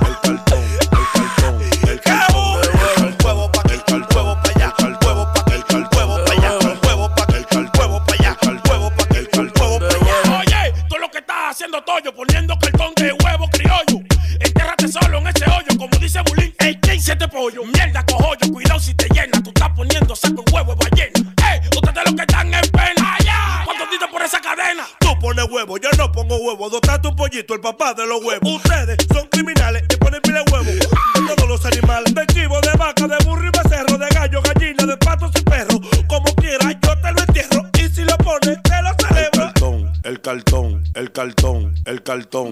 papá de los huevos. Ustedes son criminales y ponen pile huevos. Todos los animales, de chivo, de vaca, de burro y becerro, de gallo, gallina, de patos y perros. Como quiera, yo te lo entierro. Y si lo pones, te lo celebro. El cartón, el cartón, el cartón, el cartón.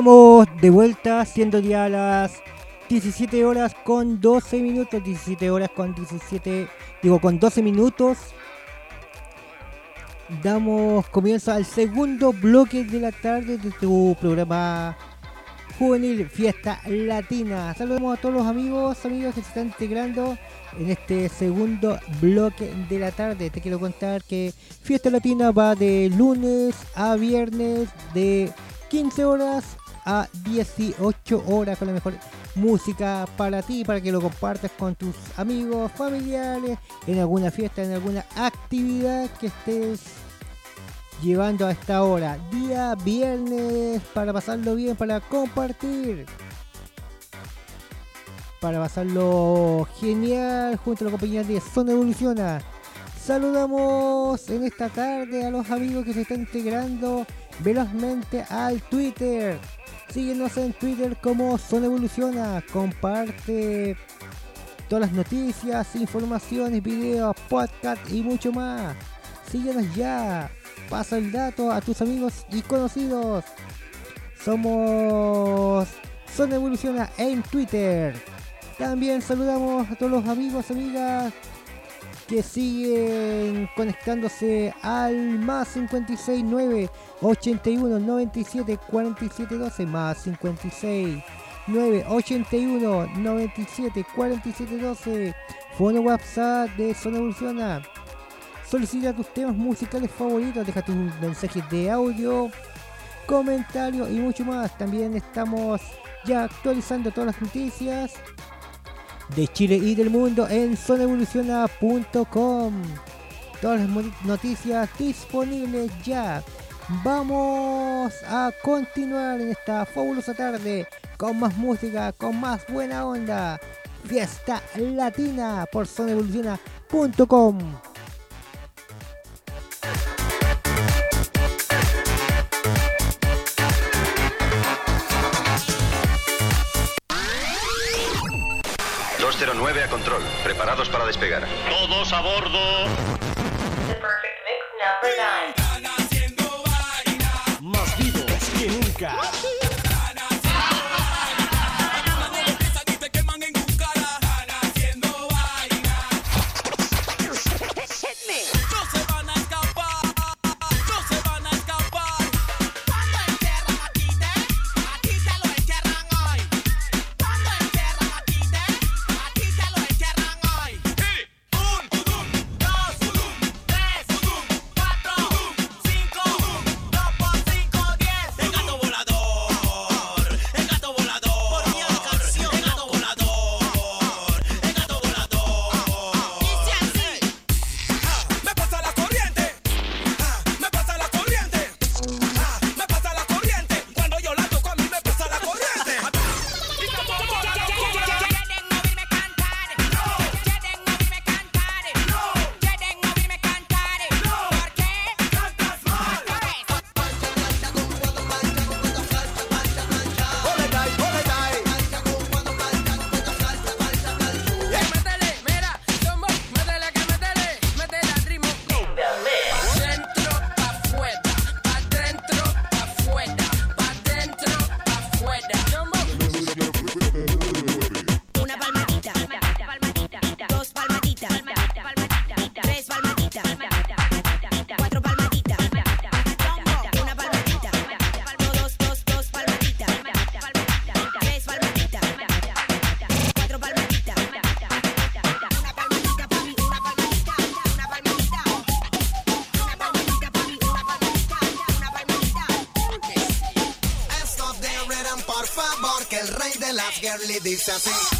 Estamos de vuelta, siendo ya las 17 horas con 12 minutos. 17 horas con 17, digo, con 12 minutos. Damos comienzo al segundo bloque de la tarde de tu programa juvenil Fiesta Latina. Saludamos a todos los amigos, amigas que se están integrando en este segundo bloque de la tarde. Te quiero contar que Fiesta Latina va de lunes a viernes de 15 horas a 18 horas con la mejor música para ti, para que lo compartas con tus amigos, familiares, en alguna fiesta, en alguna actividad que estés llevando a esta hora. Día viernes para pasarlo bien, para compartir. Para pasarlo genial junto a la compañía de Zona Evoluciona. Saludamos en esta tarde a los amigos que se están integrando velozmente al Twitter. Síguenos en Twitter como Zona Evoluciona. Comparte todas las noticias, informaciones, videos, podcast y mucho más. Síguenos ya. Pasa el dato a tus amigos y conocidos. Somos Zona Evoluciona en Twitter. También saludamos a todos los amigos, amigas que siguen conectándose al más 569 81 97 47 12 más 56 9 81 97 47 12 Fono WhatsApp de Zona Evoluciona. Solicita tus temas musicales favoritos, deja tus mensajes de audio, comentarios y mucho más. También estamos ya actualizando todas las noticias de Chile y del mundo en zonaevoluciona.com. Todas las noticias disponibles ya. Vamos a continuar en esta fabulosa tarde con más música, con más buena onda. Fiesta Latina por zonaevoluciona.com. a control, preparados para despegar. Todos a bordo. Más de las girly dice así.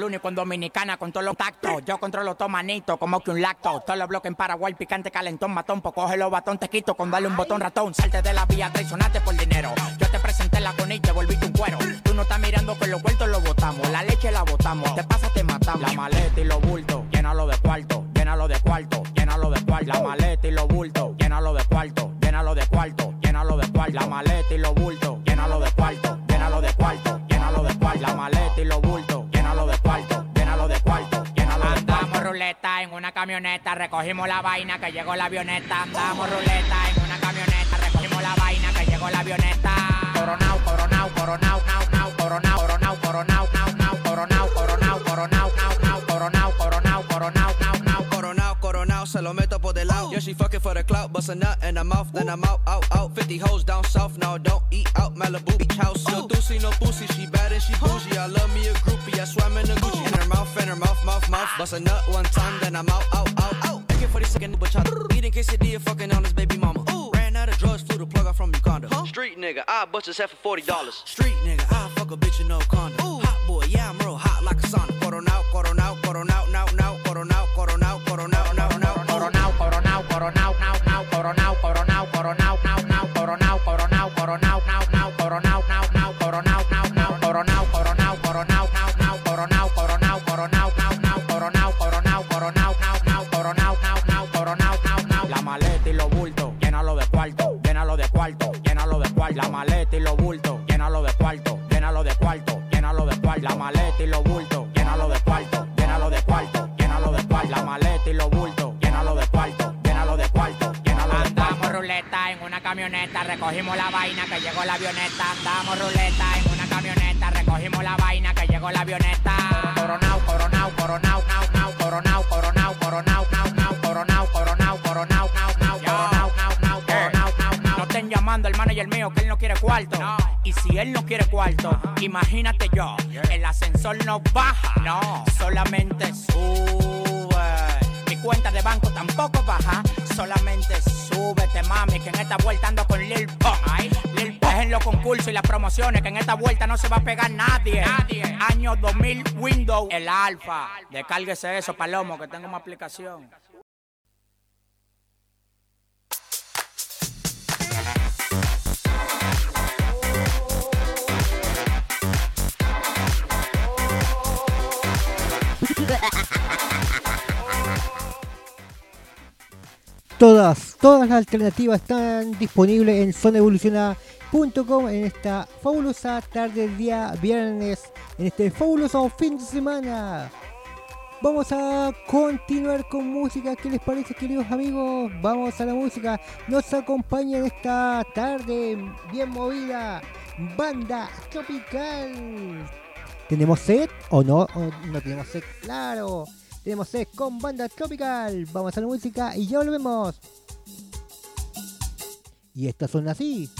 el único en Dominicana con todos los tactos. Yo controlo todo manito, como que un lacto. Todos los bloques en Paraguay, picante, calentón, matón. Pues coge los batón, te quito con darle un botón ratón. Salte de la vía, traicionaste por dinero. Yo te presenté la con y te volviste un cuero. Tú no estás mirando que los vueltos los botamos. La leche la botamos. Te pasa, te matamos. La maleta y los bultos, recogimos la vaina que llegó la avioneta. Andamos ruleta en una camioneta, recogimos la vaina que llegó la avioneta. Coronao, coronao, coronao, nao, nao, coronao, coronao, coronao, nao, nao, coronao, coronao, coronao, nao, nao, coronao, coronao, coronao, nao, nao. Coronao, coronao, se lo meto por del lado. Yeah, she fucking for the clout, bust a nut in her mouth, then I'm out, out, out. 50 hoes down south, now don't eat out. Malibu beach house. No doozy, no pussy, she bad and she bougie. I love me a groupie, I swam in a Gucci. In her mouth, in her mouth, mouth, mouth. Bust a nut one time, then I'm out, out, out, out. Thank you for the second bachata. Eating quesadilla, fucking on his baby mama. Ran out of drugs, flew the plug out from Uganda. Street nigga, I bust his head for forty dollars. Street nigga, I fuck a llegó la avioneta. No se va a pegar nadie. Año 2000, Windows, el alfa. Descárguese eso, Palomo, que tengo una aplicación. Todas, todas las alternativas están disponibles en en esta fabulosa tarde del día viernes, en este fabuloso fin de semana. Vamos a continuar con música, ¿qué les parece queridos amigos? Vamos a la música, nos acompaña esta tarde bien movida, banda tropical. ¿Tenemos set o no? ¿O no tenemos set? Claro. Tenemos set con banda tropical. Vamos a la música y ya volvemos. Y estas son así.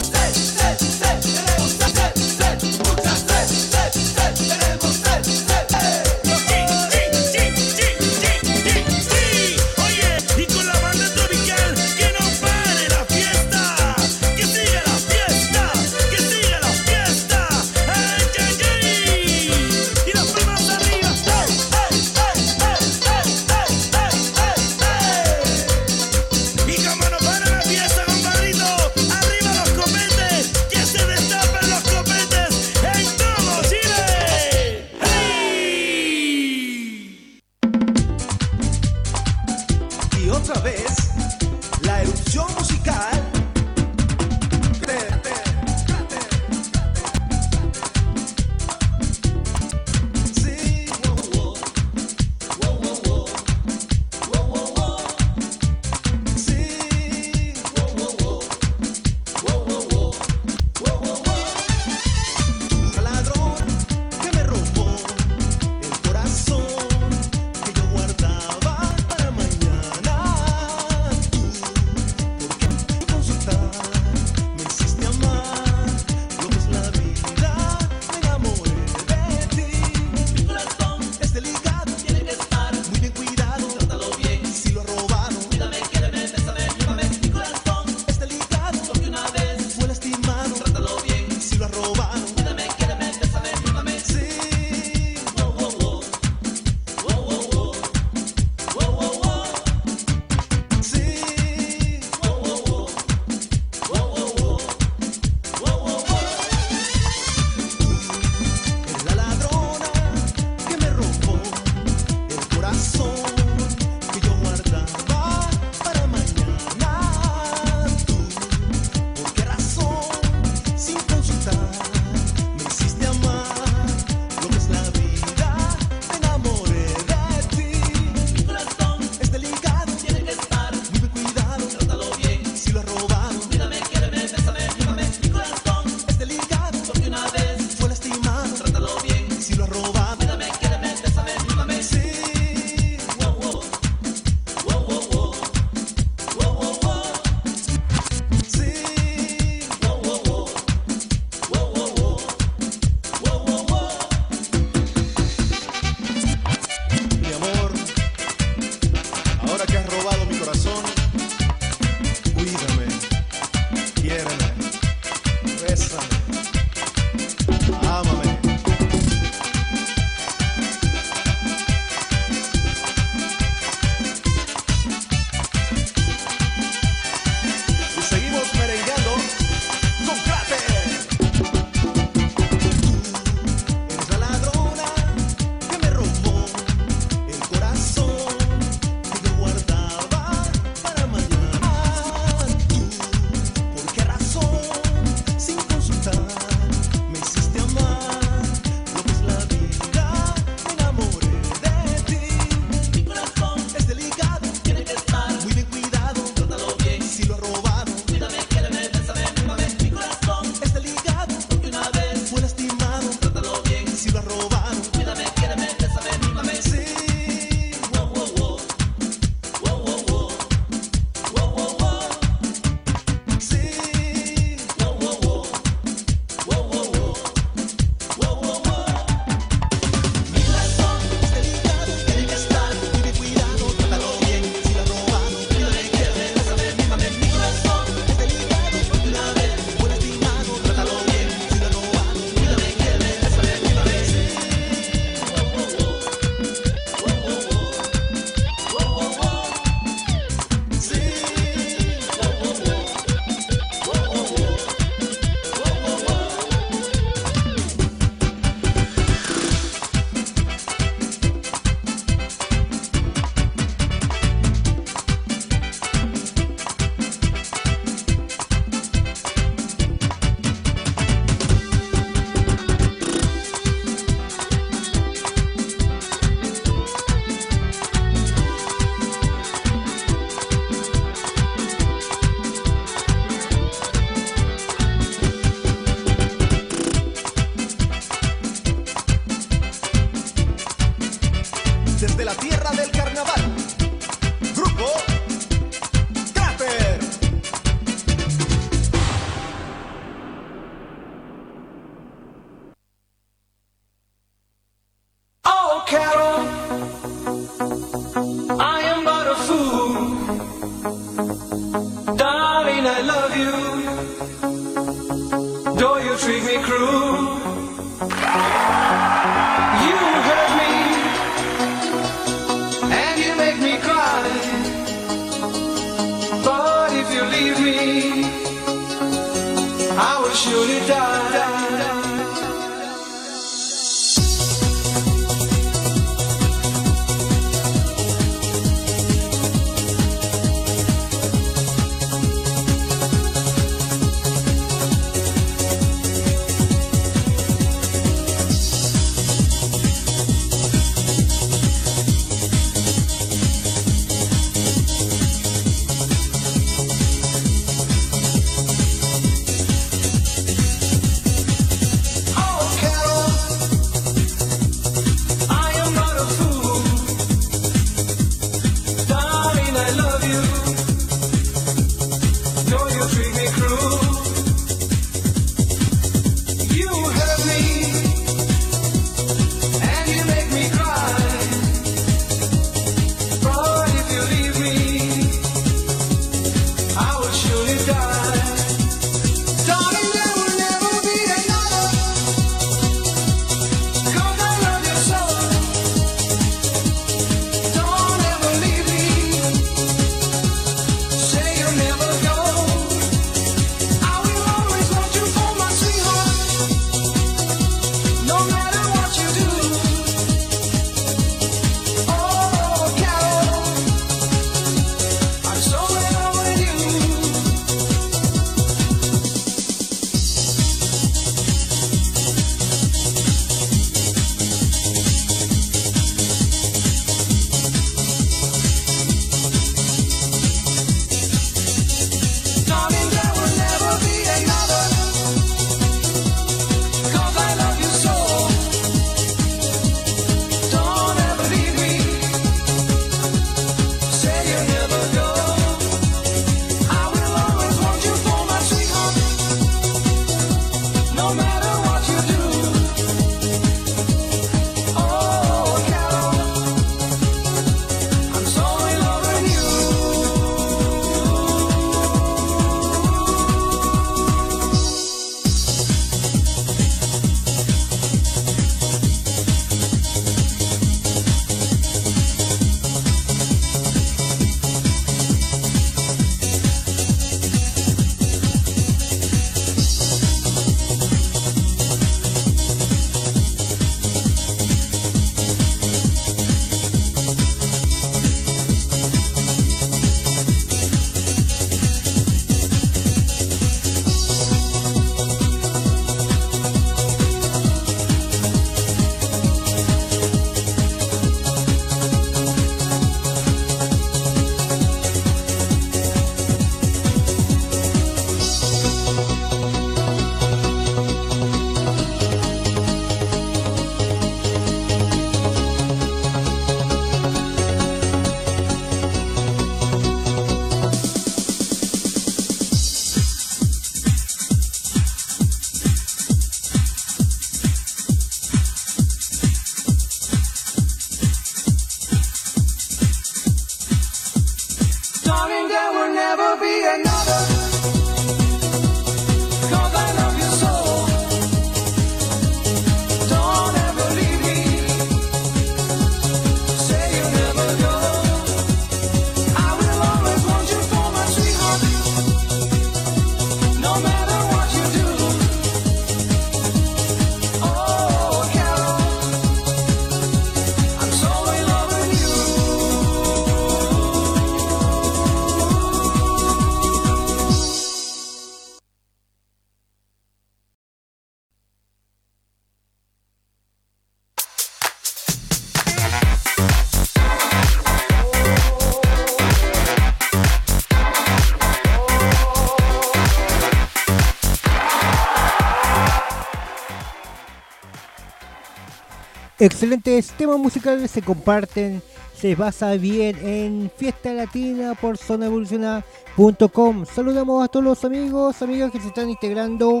Excelentes temas musicales se comparten se pasa bien en Fiesta Latina por zonaevoluciona.com. Saludamos a todos los amigos, amigas que se están integrando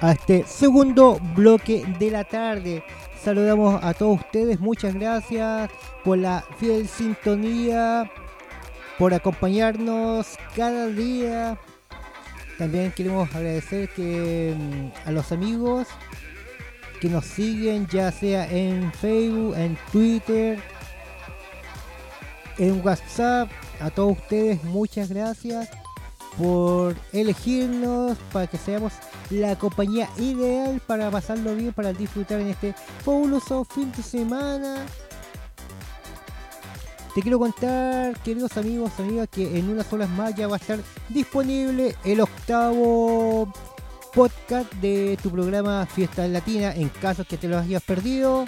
a este segundo bloque de la tarde. Saludamos a todos ustedes, muchas gracias por la fiel sintonía, por acompañarnos cada día. También queremos agradecer que mm, a los amigos que nos siguen, ya sea en Facebook, en Twitter, en WhatsApp. A todos ustedes, muchas gracias por elegirnos para que seamos la compañía ideal para pasarlo bien, para disfrutar en este fabuloso fin de semana. Te quiero contar, queridos amigos, amigas, que en unas horas más ya va a estar disponible el octavo podcast de tu programa Fiesta Latina. En caso que te lo hayas perdido,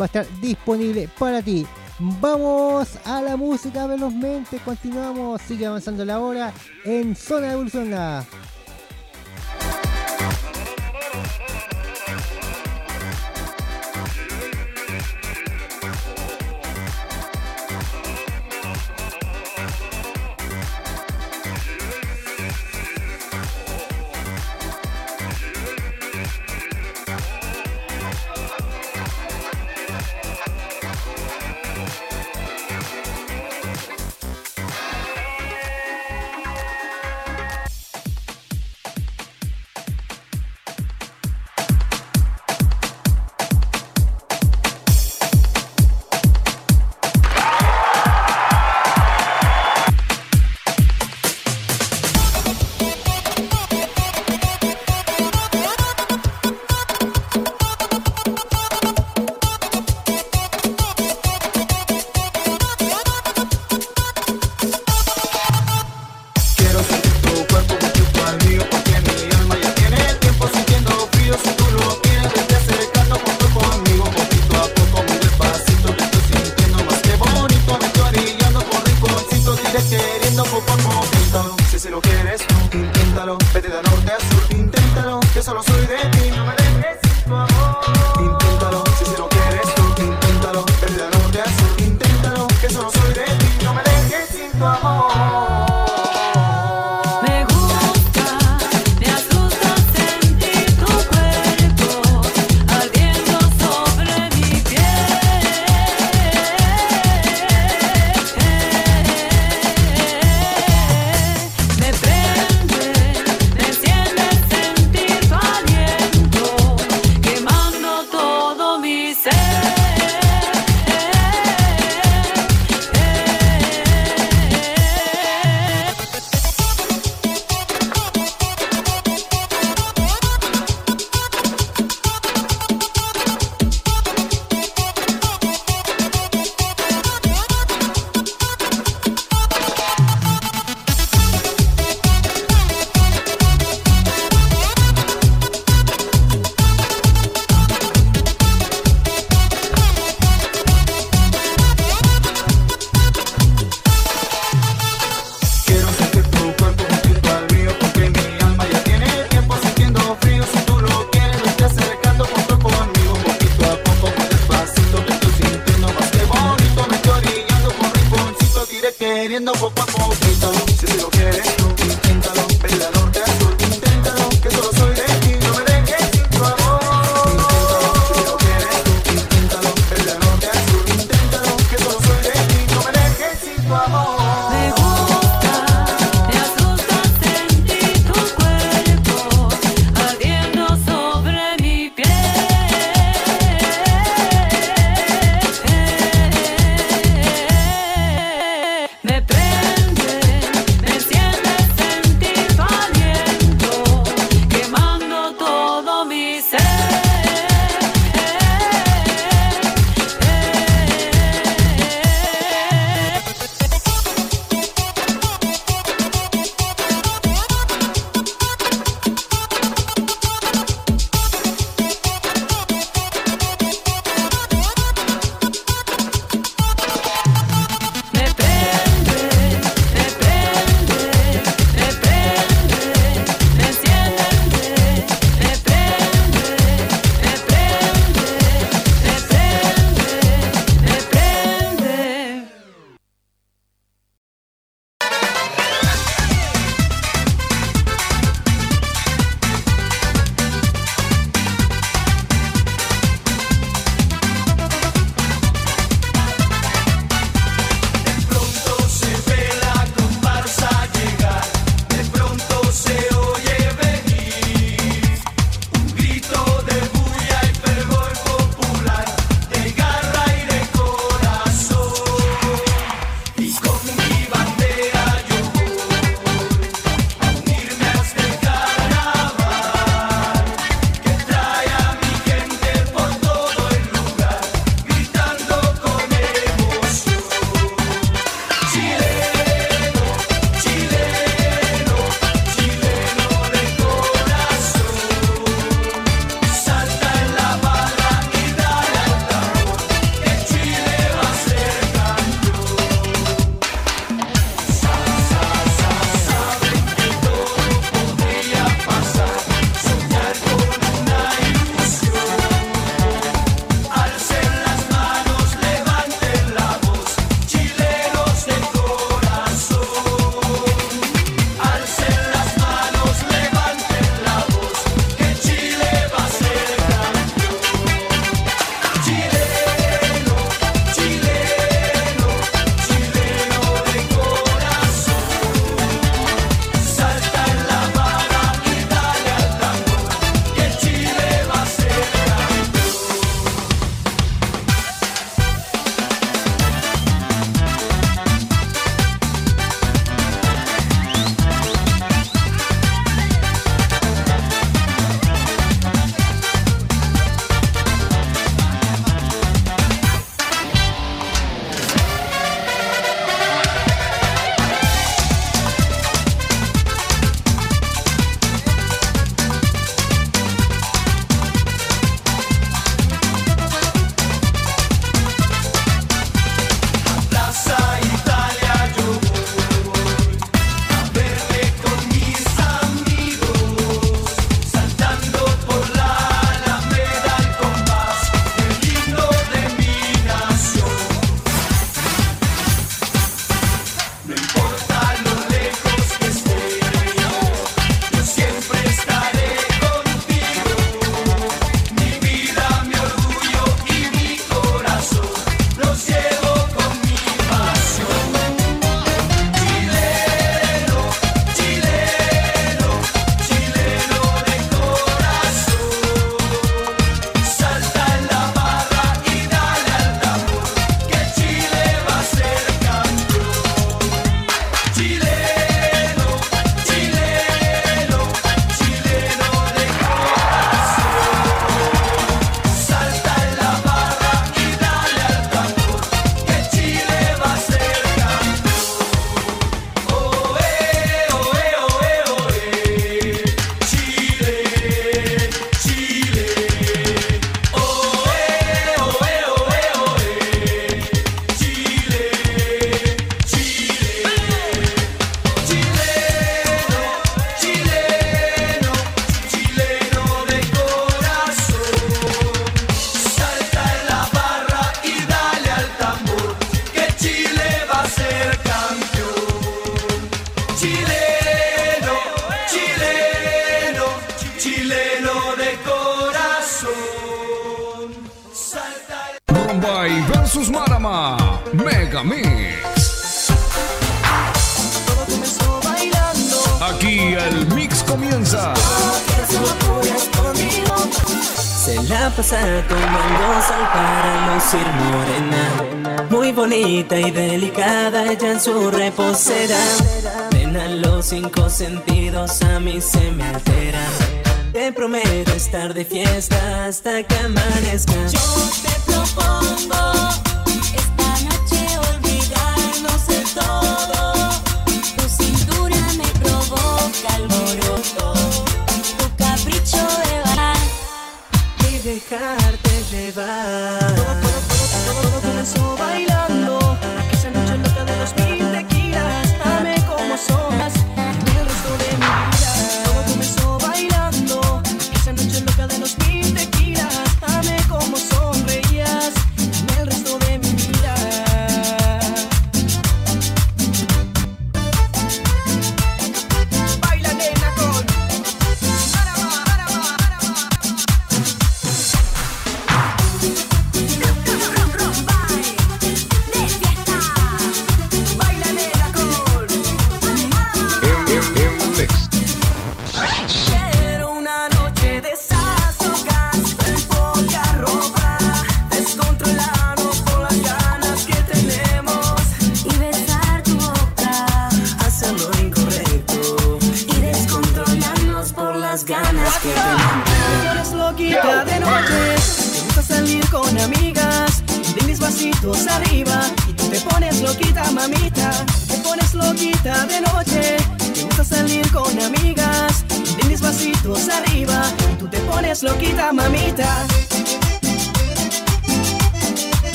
va a estar disponible para ti. Vamos a la música velozmente, continuamos, sigue avanzando la hora en Zona de.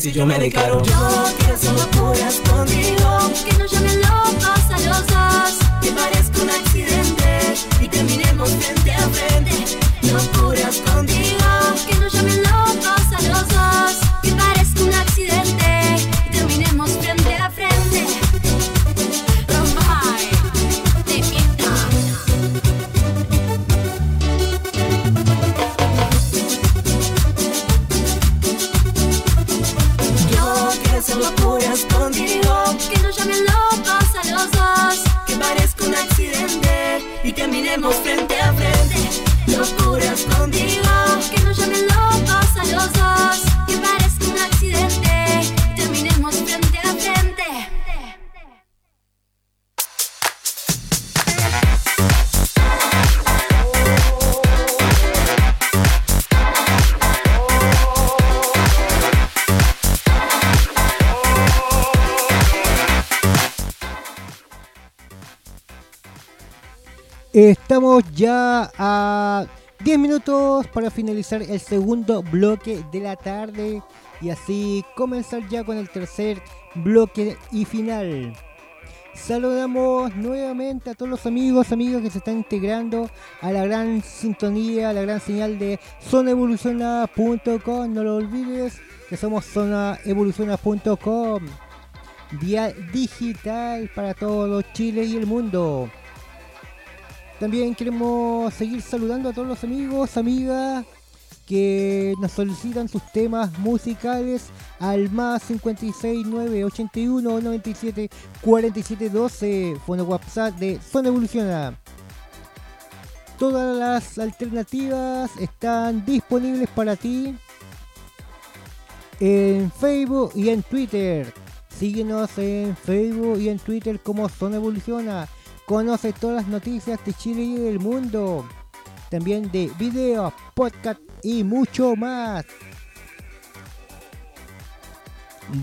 Si yo me ya a 10 minutos para finalizar el segundo bloque de la tarde y así comenzar ya con el tercer bloque y final. Saludamos nuevamente a todos los amigos, amigas que se están integrando a la gran sintonía, a la gran señal de zonaevoluciona.com. No lo olvides que somos zonaevoluciona.com. Vía digital para todo Chile y el mundo. También queremos seguir saludando a todos los amigos, amigas que nos solicitan sus temas musicales al más 569 81 97 47 12 fono WhatsApp de Zona Evoluciona. Todas las alternativas están disponibles para ti en Facebook y en Twitter. Síguenos en Facebook y en Twitter como Zona Evoluciona. Conoce todas las noticias de Chile y del mundo. También de videos, podcast y mucho más.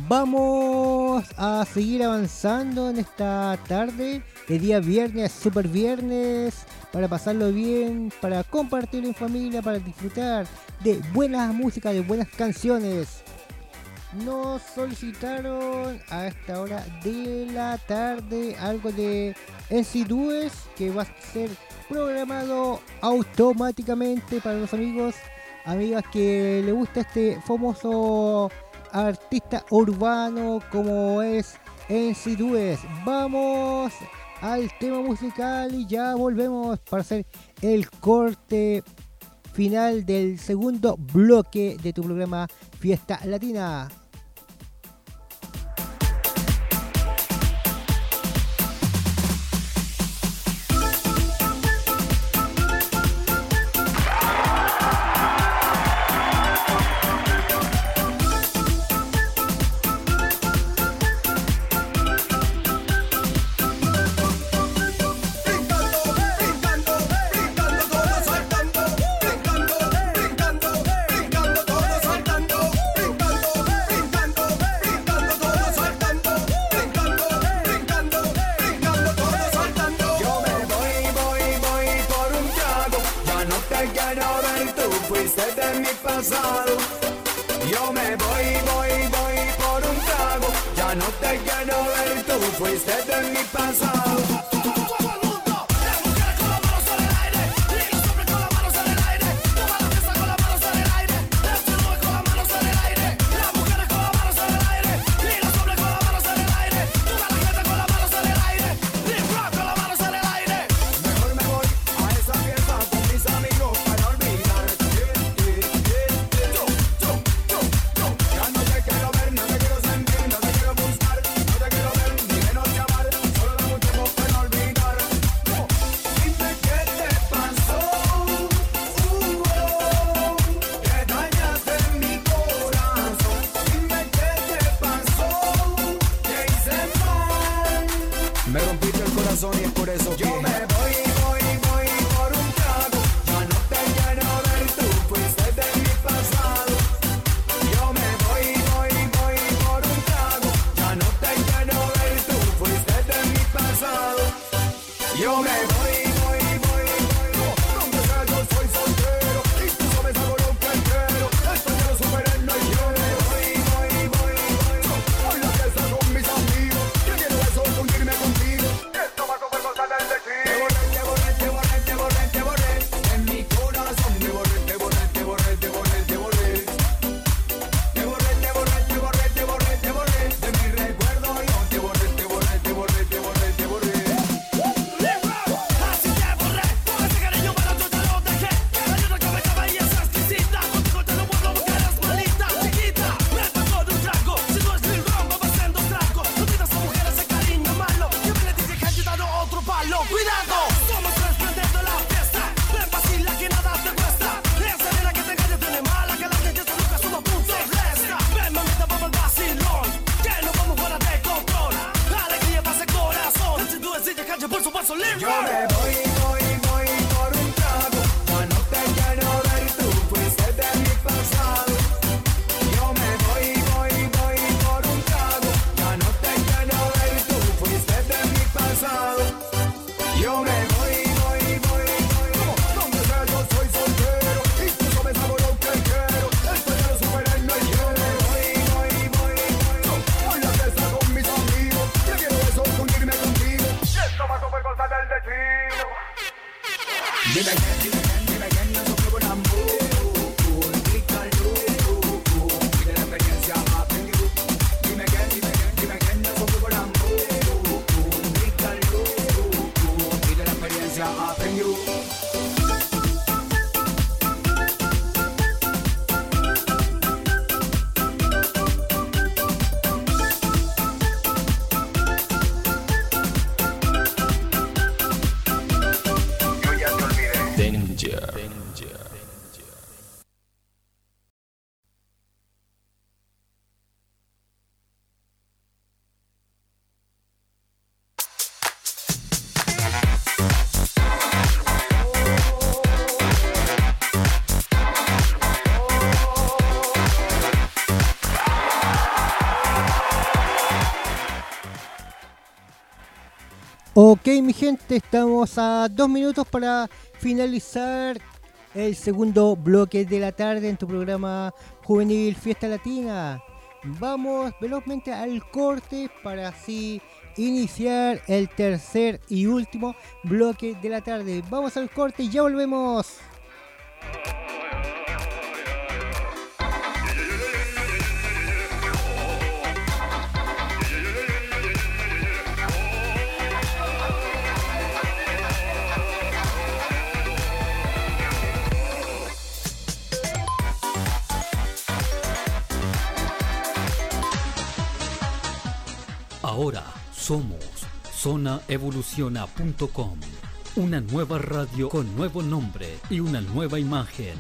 Vamos a seguir avanzando en esta tarde de día viernes, super viernes, para pasarlo bien, para compartir en familia, para disfrutar de buena música, de buenas canciones. Nos solicitaron a esta hora de la tarde algo de NC que va a ser programado automáticamente para los amigos, amigas que le gusta este famoso artista urbano como es NC Vamos al tema musical y ya volvemos para hacer el corte final del segundo bloque de tu programa Fiesta Latina. Ok, mi gente, estamos a dos minutos para finalizar el segundo bloque de la tarde en tu programa juvenil Fiesta Latina. Vamos velozmente al corte para así iniciar el tercer y último bloque de la tarde. Vamos al corte y ya volvemos. zonaevoluciona.com, una nueva radio con nuevo nombre y una nueva imagen.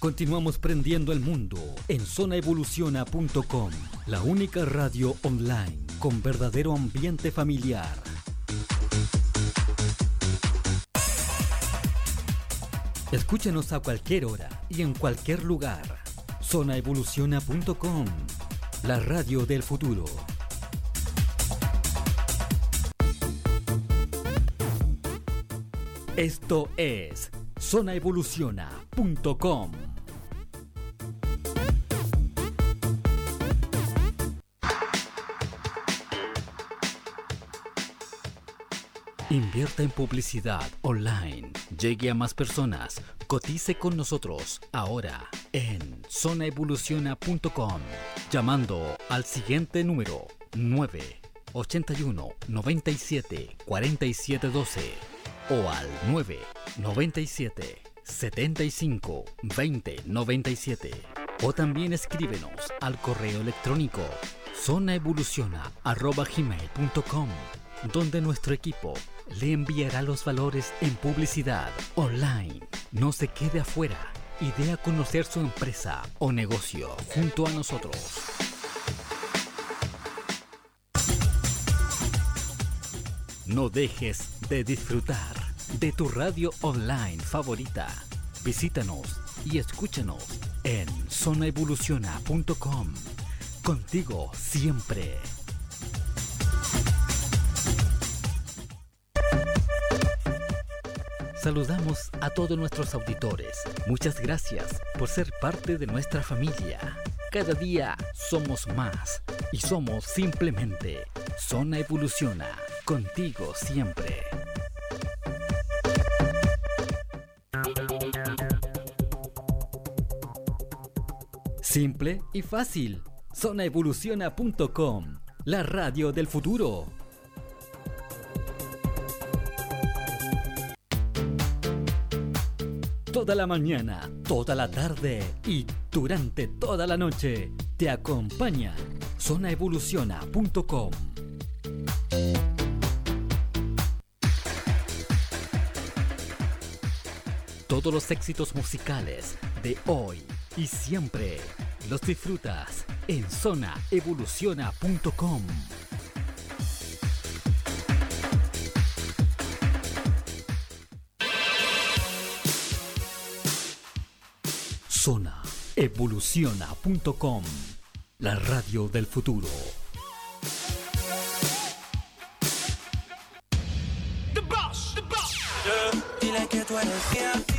Continuamos prendiendo el mundo en zonaevoluciona.com, la única radio online con verdadero ambiente familiar. Escúchenos a cualquier hora y en cualquier lugar. Zonaevoluciona.com, la radio del futuro. Esto es zonaevoluciona.com. Invierta en publicidad online. Llegue a más personas. Cotice con nosotros ahora en zonaevoluciona.com. Llamando al siguiente número 981 97 47 12 o al 997 75 20 97 o también escríbenos al correo electrónico zonaevoluciona@gmail.com donde nuestro equipo le enviará los valores en publicidad online. No se quede afuera y dé a conocer su empresa o negocio junto a nosotros. No dejes de disfrutar de tu radio online favorita. Visítanos y escúchanos en zonaevoluciona.com. Contigo siempre. Saludamos a todos nuestros auditores. Muchas gracias por ser parte de nuestra familia. Cada día somos más y somos simplemente Zona Evoluciona. Contigo siempre. Simple y fácil. Zonaevoluciona.com, la radio del futuro. Toda la mañana, toda la tarde y durante toda la noche te acompaña zonaevoluciona.com. Todos los éxitos musicales de hoy y siempre los disfrutas en zonaevoluciona.com. Zonaevoluciona.com, la radio del futuro. The boss, the boss. Dile que tú eres fiel.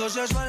cuando seas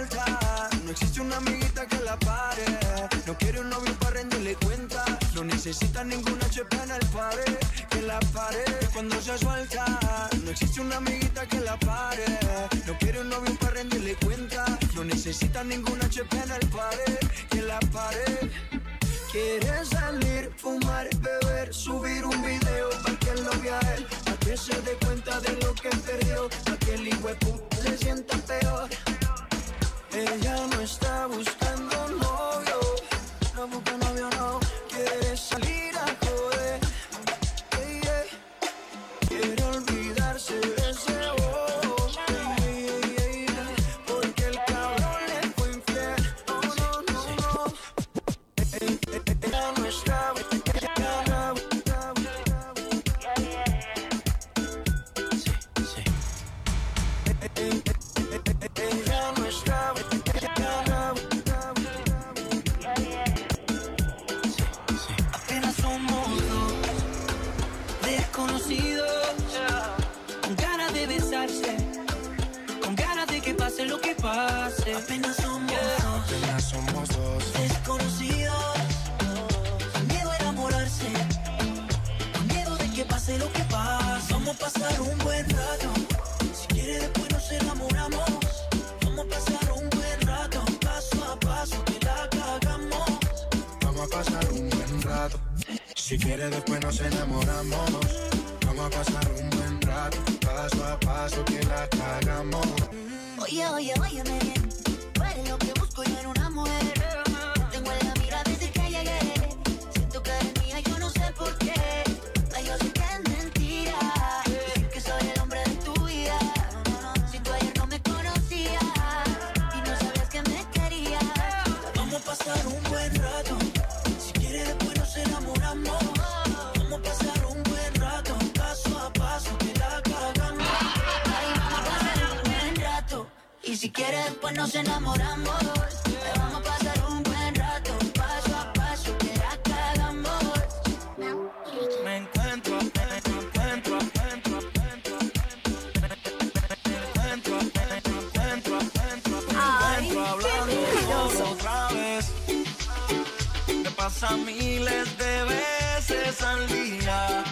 pasa miles de veces al día.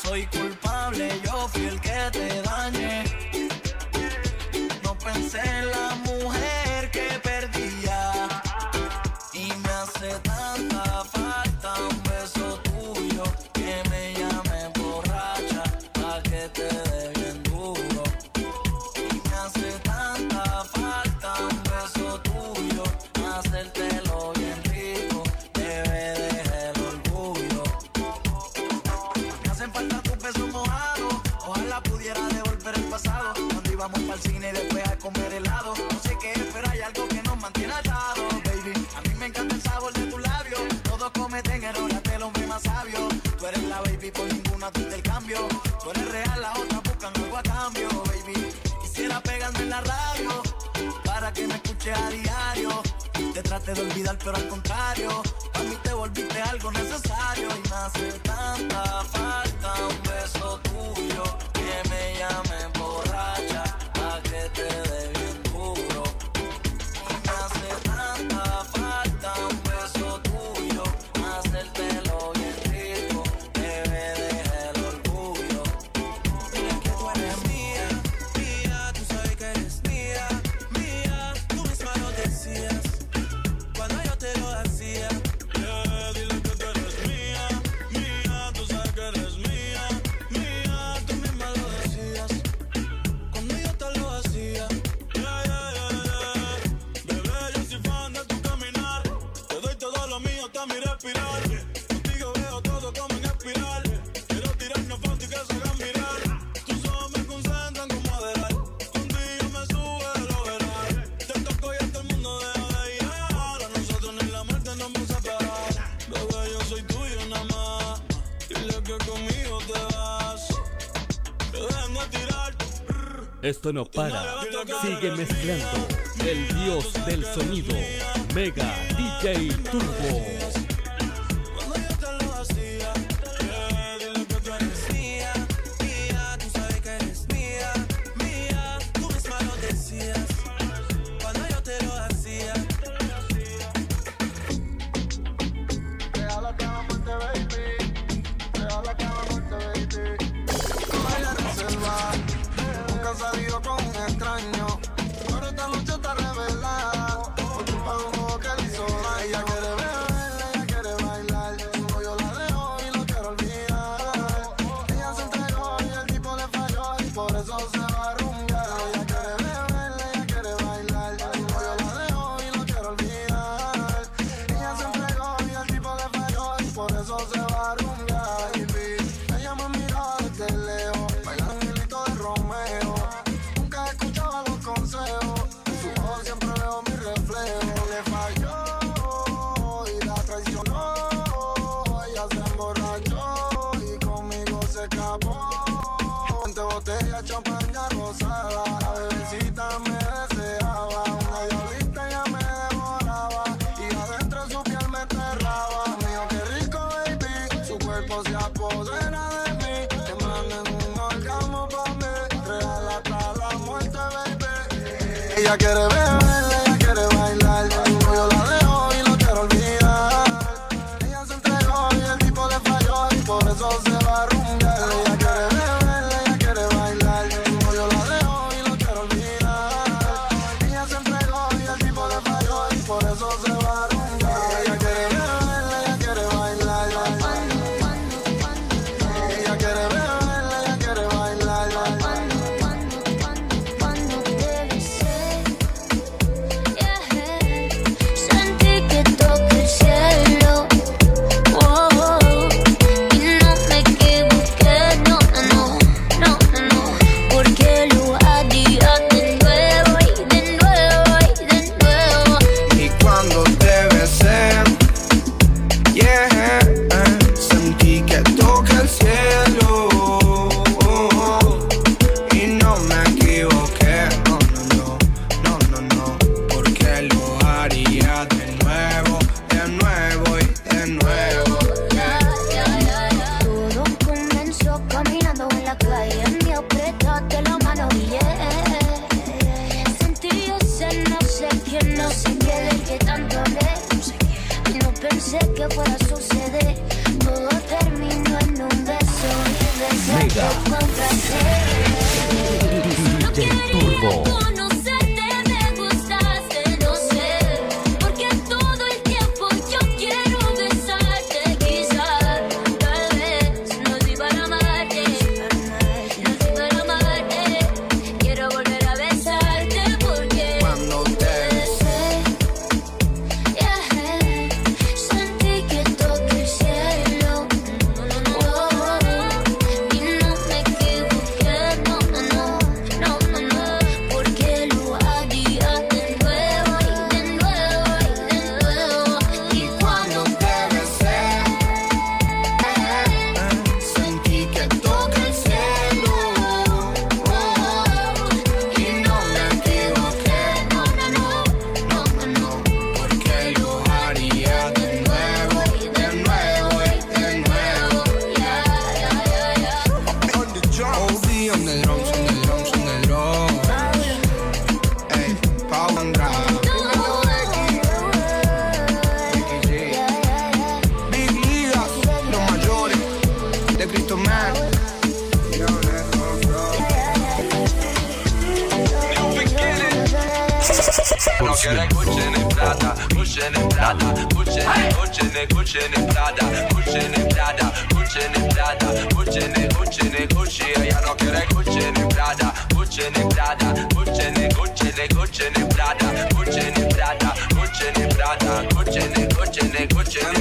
Soy culpable, yo fui el que te dañé. No pensé en la trate de olvidar, pero al contrario, a mí te volviste algo necesario y me hace tanta falta. no para. Sigue mezclando. El dios del sonido. Mega DJ Turbo. Kućene, kućene prada, kućene prada, kućene, kućene, kućene prada, kućene prada, kućene prada, kućene, kućene, kućije, ja no kere kućene prada, kućene prada, kućene, kućene, kućene prada, kućene prada, kućene prada, kućene, kućene, kućene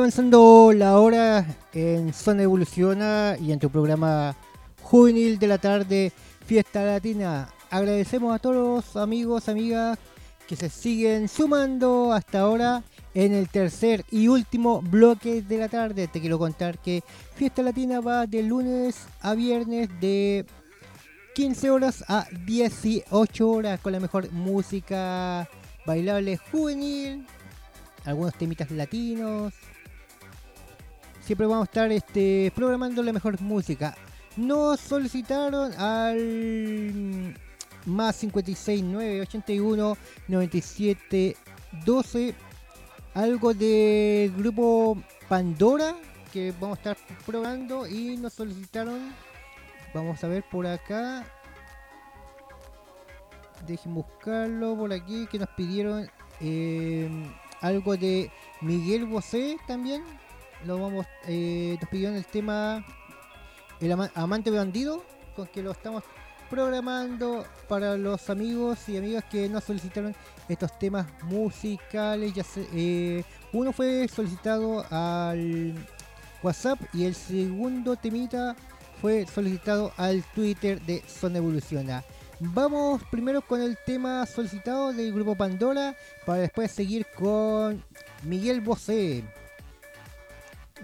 avanzando la hora en Zona Evoluciona y en tu programa juvenil de la tarde, Fiesta Latina. Agradecemos a todos los amigos, amigas que se siguen sumando hasta ahora en el tercer y último bloque de la tarde. Te quiero contar que Fiesta Latina va de lunes a viernes de 15 horas a 18 horas con la mejor música bailable juvenil, algunos temitas latinos. Siempre vamos a estar este, programando la mejor música. Nos solicitaron al más 56 9 81 97 12 algo de grupo Pandora que vamos a estar probando y nos solicitaron vamos a ver por acá dejen buscarlo por aquí que nos pidieron eh, algo de Miguel Bosé también lo vamos eh, nos pidieron el tema el ama- amante bandido con que lo estamos programando para los amigos y amigas que nos solicitaron estos temas musicales ya eh, uno fue solicitado al WhatsApp y el segundo temita fue solicitado al Twitter de Zona Evoluciona. Vamos primero con el tema solicitado del grupo Pandora para después seguir con Miguel Bosé.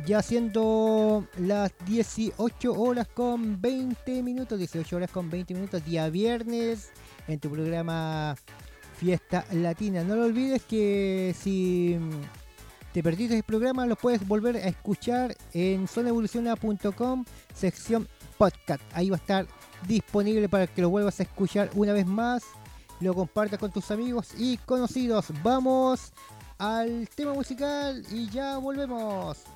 Ya siendo las 18 horas con 20 minutos, 18 horas con 20 minutos, día viernes, en tu programa Fiesta Latina. No lo olvides que si te perdiste el programa lo puedes volver a escuchar en zonaevoluciona.com, sección podcast. Ahí va a estar disponible para que lo vuelvas a escuchar una vez más, lo compartas con tus amigos y conocidos. Vamos al tema musical y ya volvemos.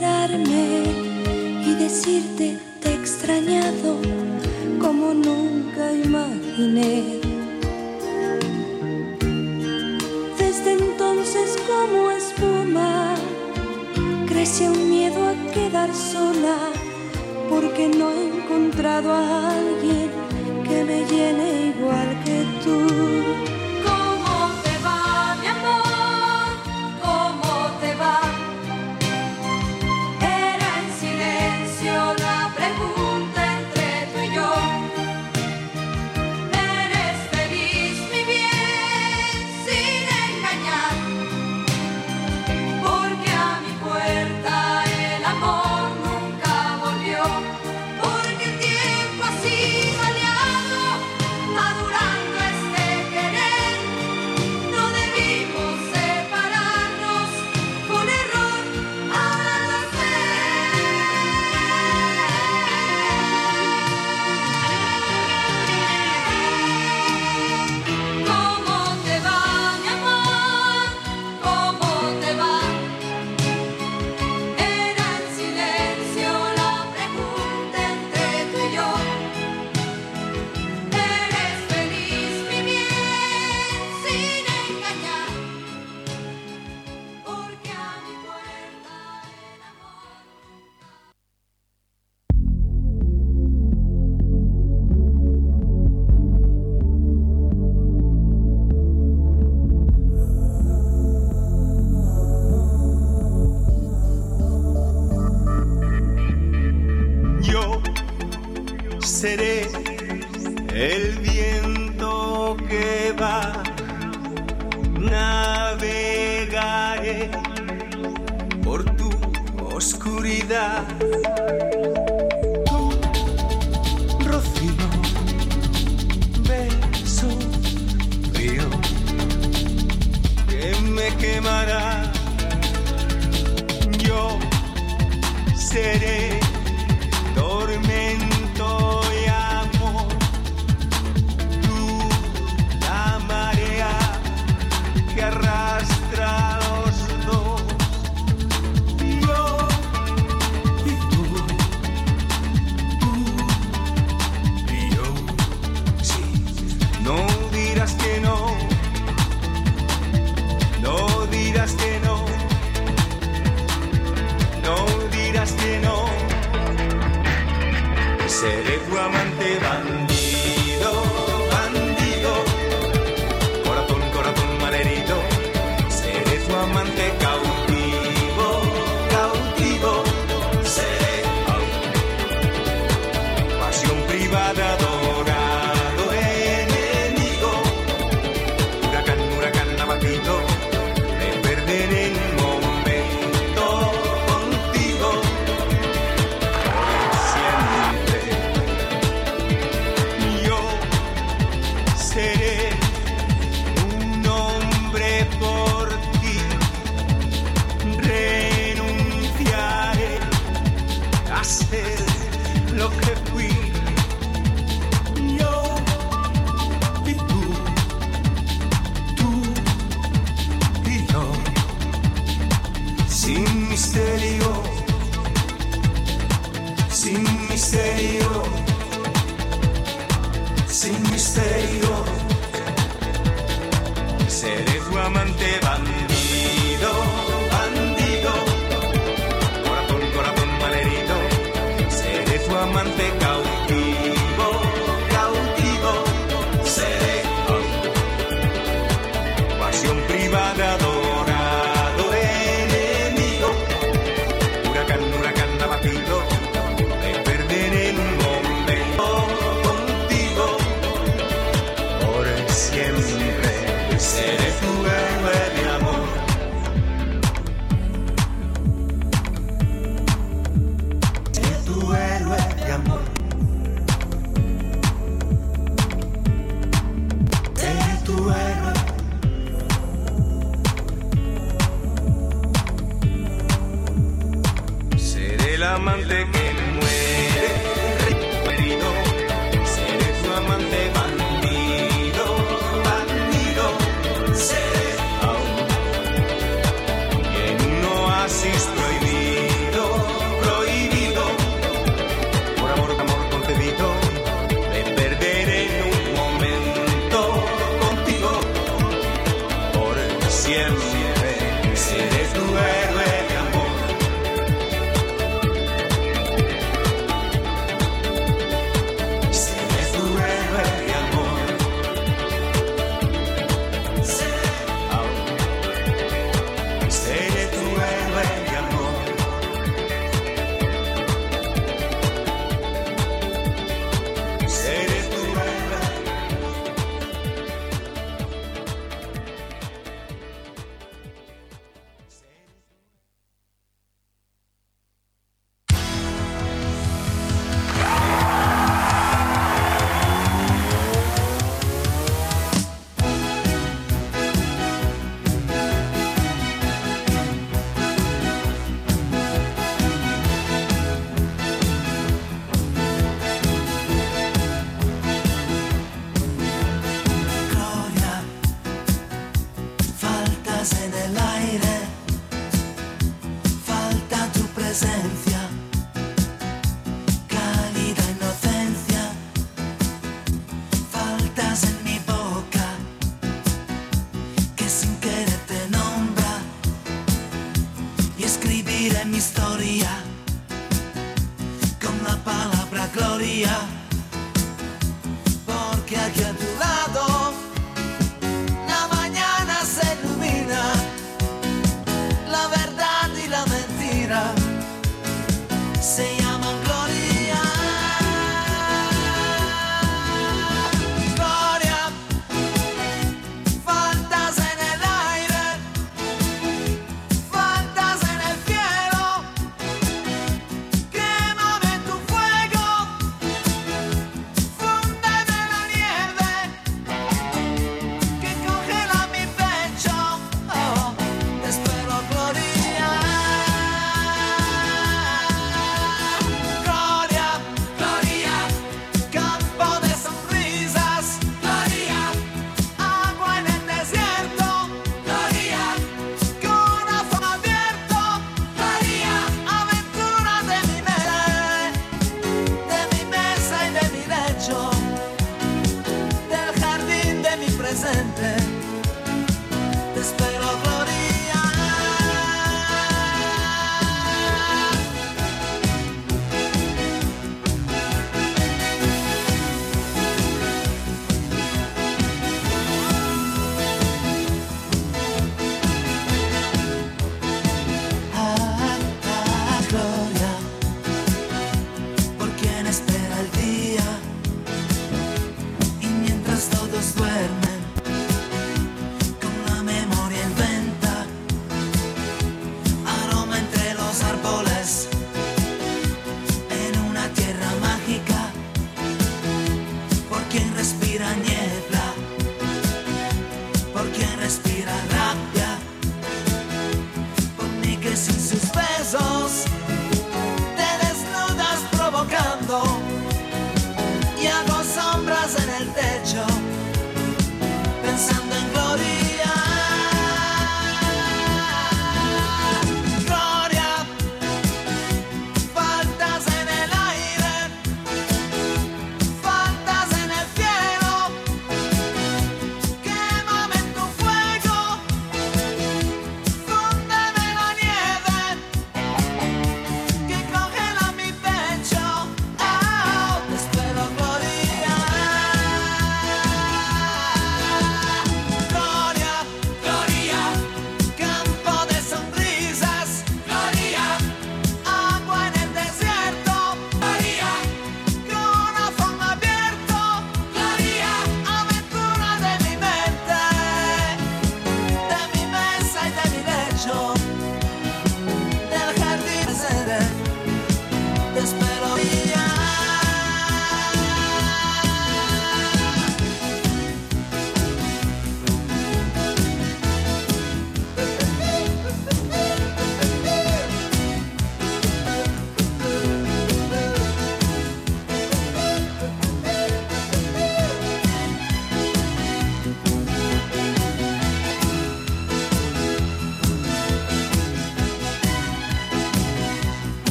y decirte te he extrañado como nunca imaginé. Desde entonces como espuma crece un miedo a quedar sola porque no he encontrado a alguien que me llene igual que tú.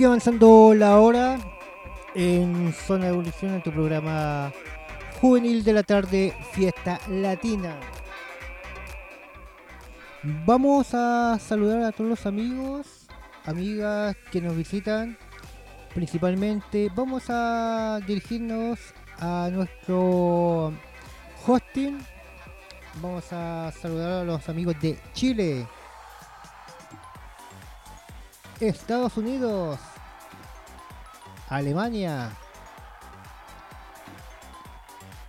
sigue avanzando la hora en Zona de Evolución en tu programa juvenil de la tarde, Fiesta Latina. Vamos a saludar a todos los amigos, amigas que nos visitan. Principalmente vamos a dirigirnos a nuestro hosting. Vamos a saludar a los amigos de Chile, Estados Unidos, Alemania,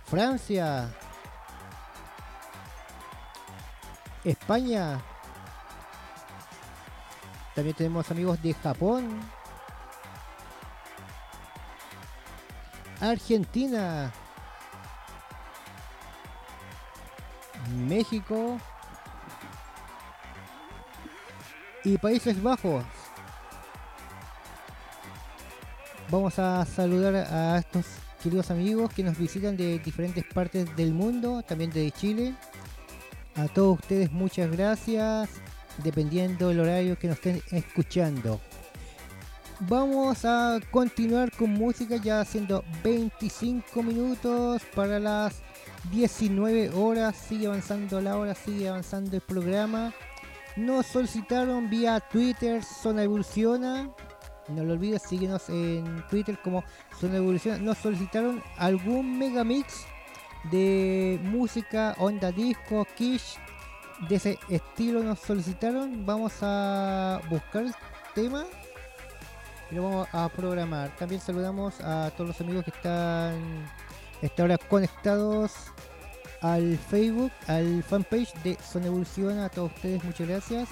Francia, España. También tenemos amigos de Japón, Argentina, México. Y Países Bajos. Vamos a saludar a estos queridos amigos que nos visitan de diferentes partes del mundo, también de Chile. A todos ustedes muchas gracias, dependiendo del horario que nos estén escuchando. Vamos a continuar con música ya haciendo 25 minutos para las 19 horas. Sigue avanzando la hora, sigue avanzando el programa. Nos solicitaron vía Twitter Zona Evoluciona. No lo olvides, síguenos en Twitter como Zona Evoluciona. Nos solicitaron algún megamix de música, onda disco, kish, de ese estilo nos solicitaron. Vamos a buscar el tema y lo vamos a programar. También saludamos a todos los amigos que están esta hora conectados al Facebook, al fanpage de Zona Evolución. A todos ustedes, muchas gracias.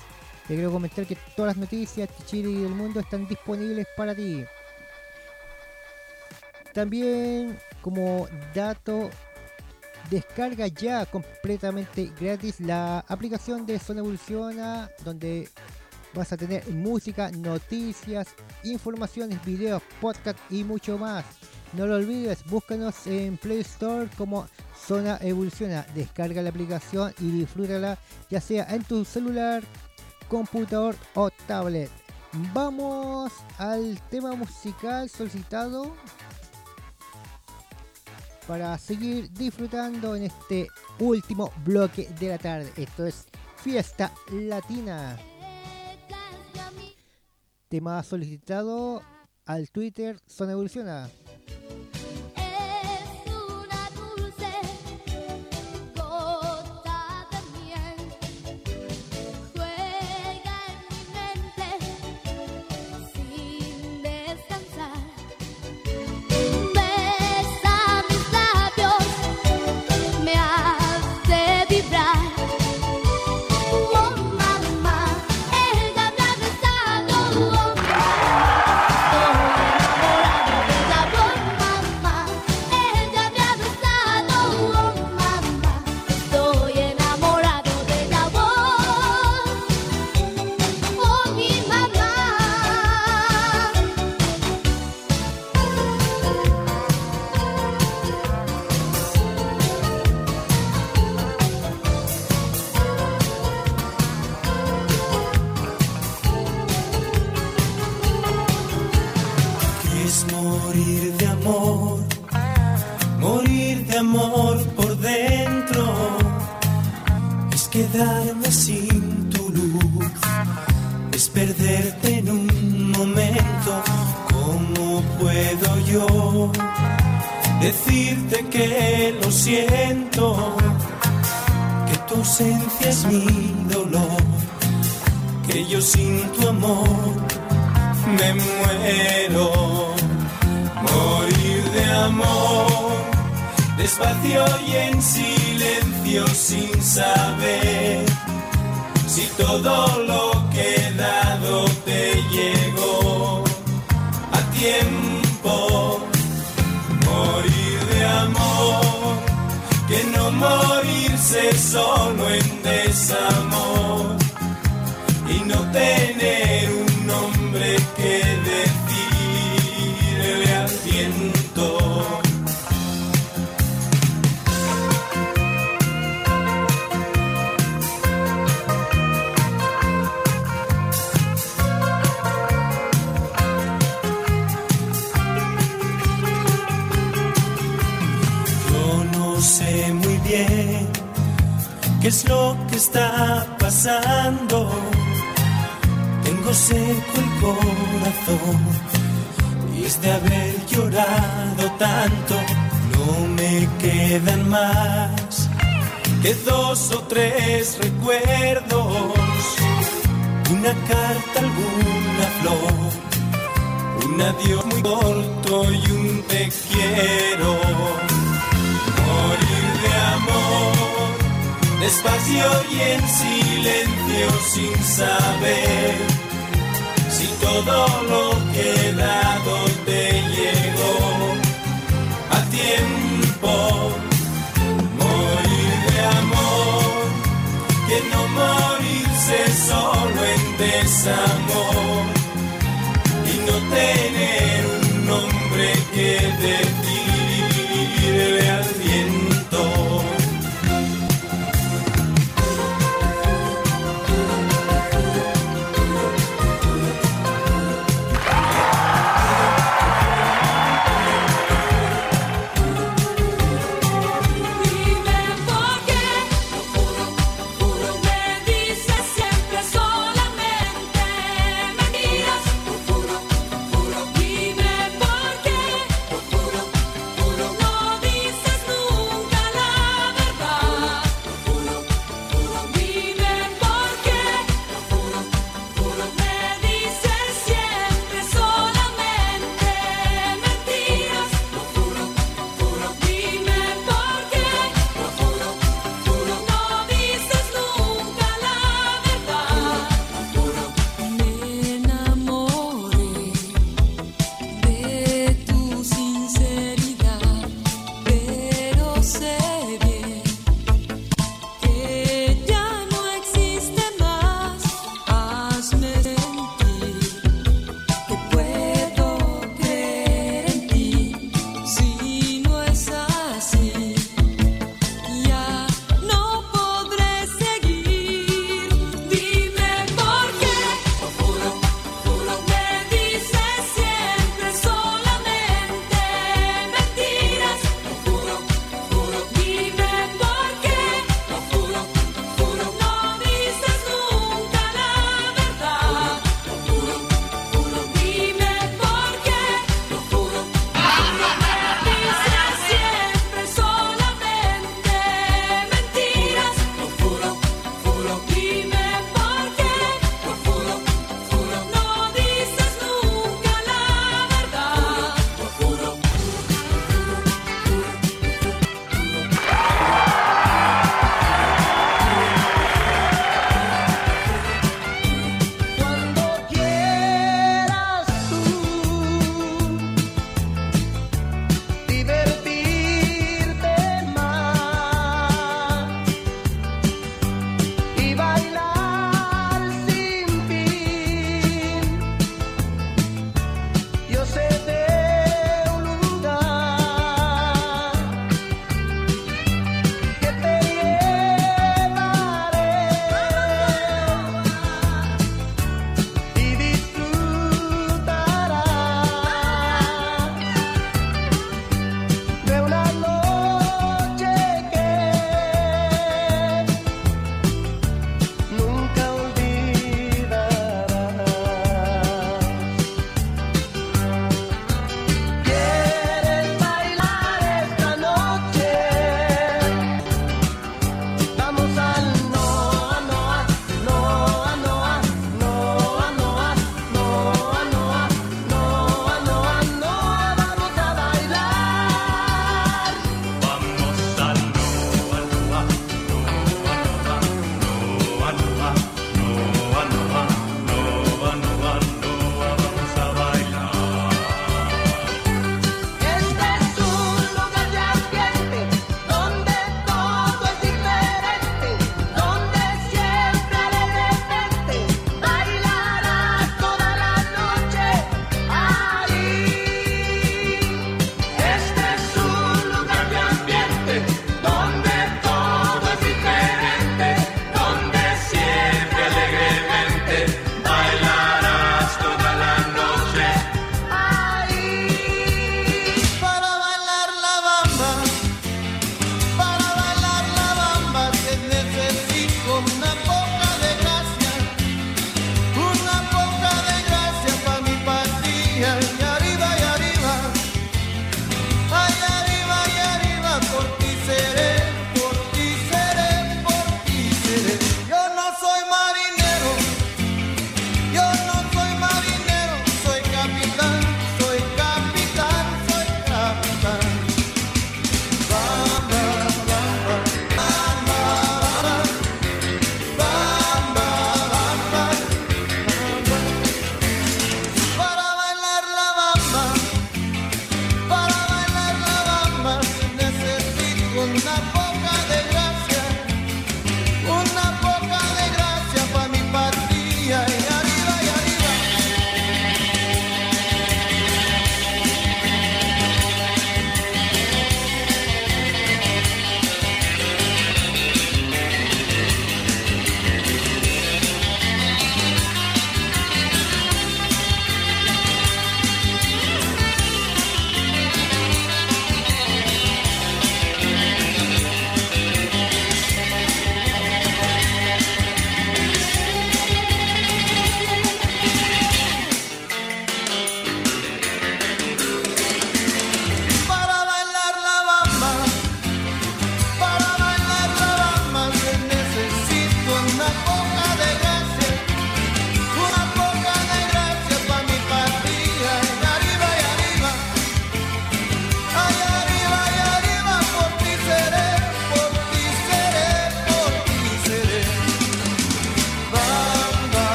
Te quiero comentar que todas las noticias de Chile y del mundo están disponibles para ti. También como dato descarga ya completamente gratis la aplicación de Zona Evoluciona donde vas a tener música, noticias, informaciones, videos, podcast y mucho más. No lo olvides, búscanos en Play Store como Zona Evoluciona. Descarga la aplicación y disfrútala ya sea en tu celular, computador o tablet. Vamos al tema musical solicitado para seguir disfrutando en este último bloque de la tarde. Esto es Fiesta Latina. Tema solicitado al Twitter Zona Evoluciona. Y es de haber llorado tanto. No me quedan más que dos o tres recuerdos. Una carta, alguna flor, un adiós muy corto y un te quiero. Morir de amor, despacio y en silencio sin saber todo lo que dado te llegó a tiempo. Morir de amor, que no morirse solo en desamor y no tener un nombre que decirle yo sé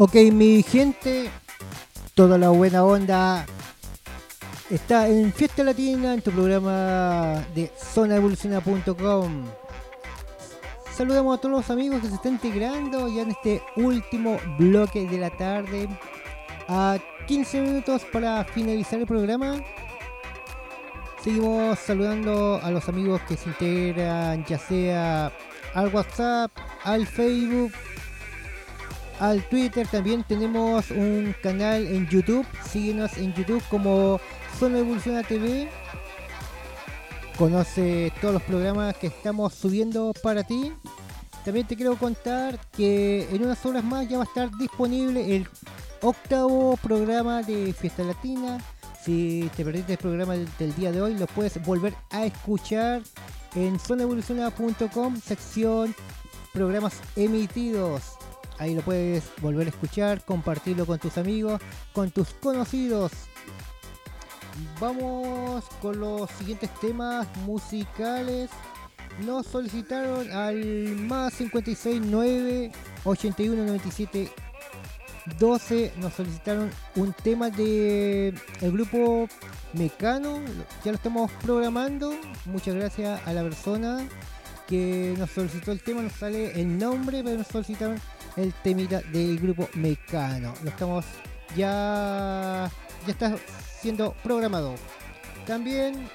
Ok, mi gente, toda la buena onda está en Fiesta Latina, en tu programa de zonaevoluciona.com. Saludamos a todos los amigos que se están integrando ya en este último bloque de la tarde. A 15 minutos para finalizar el programa. Seguimos saludando a los amigos que se integran ya sea al WhatsApp, al Facebook, al Twitter. También tenemos un canal en YouTube. Síguenos en YouTube como Zona Evoluciona TV. Conoce todos los programas que estamos subiendo para ti. También te quiero contar que en unas horas más ya va a estar disponible el octavo programa de Fiesta Latina. Si te perdiste el programa del, día de hoy, lo puedes volver a escuchar en zonaevoluciona.com, sección programas emitidos. Ahí lo puedes volver a escuchar, compartirlo con tus amigos, con tus conocidos. Vamos con los siguientes temas musicales. Nos solicitaron al más 56 9 81 97 12. Nos solicitaron un tema de el grupo Mecano. Ya lo estamos programando. Muchas gracias a la persona que nos solicitó el tema. Nos sale el nombre, pero nos solicitaron el temita del grupo Mecano. Lo estamos ya ya está siendo programado. También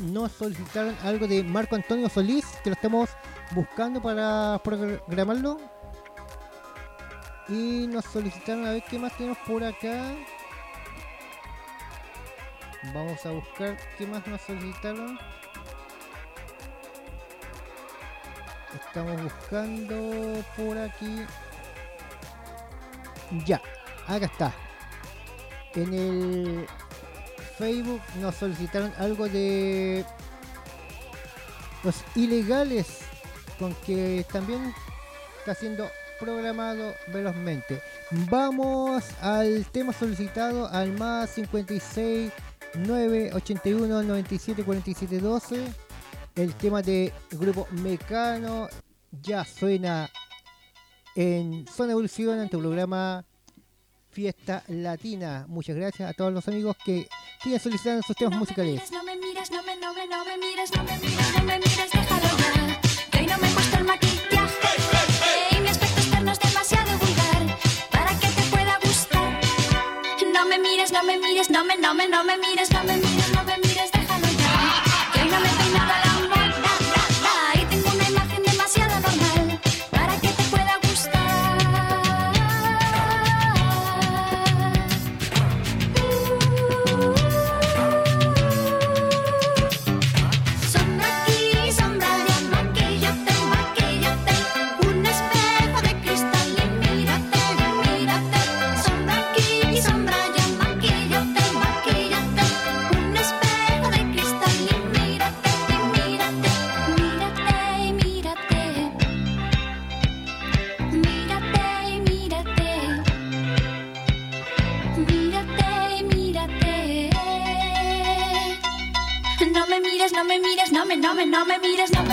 nos solicitaron algo de Marco Antonio Solís, que lo estamos buscando para programarlo. Y nos solicitaron a ver qué más tenemos por acá. Vamos a buscar qué más nos solicitaron. Estamos buscando por aquí. Ya, acá está. En el Facebook nos solicitaron algo de los ilegales con que también está siendo programado velozmente. Vamos al tema solicitado al más 56 9 81 97 47 12. El tema de grupo Mecano ya suena en Zona Evolución en tu programa Fiesta Latina. Muchas gracias a todos los amigos que siguen solicitando sus temas musicales. No me mires, no me, no me, no me mires, no me mires, no me mires, déjalo ya. Que hoy no me he puesto el maquillaje. Y mi aspecto externo es demasiado vulgar para que te pueda gustar. No me mires, no me mires, no me, no me, no me mires, no me mires, no me, no me mires, no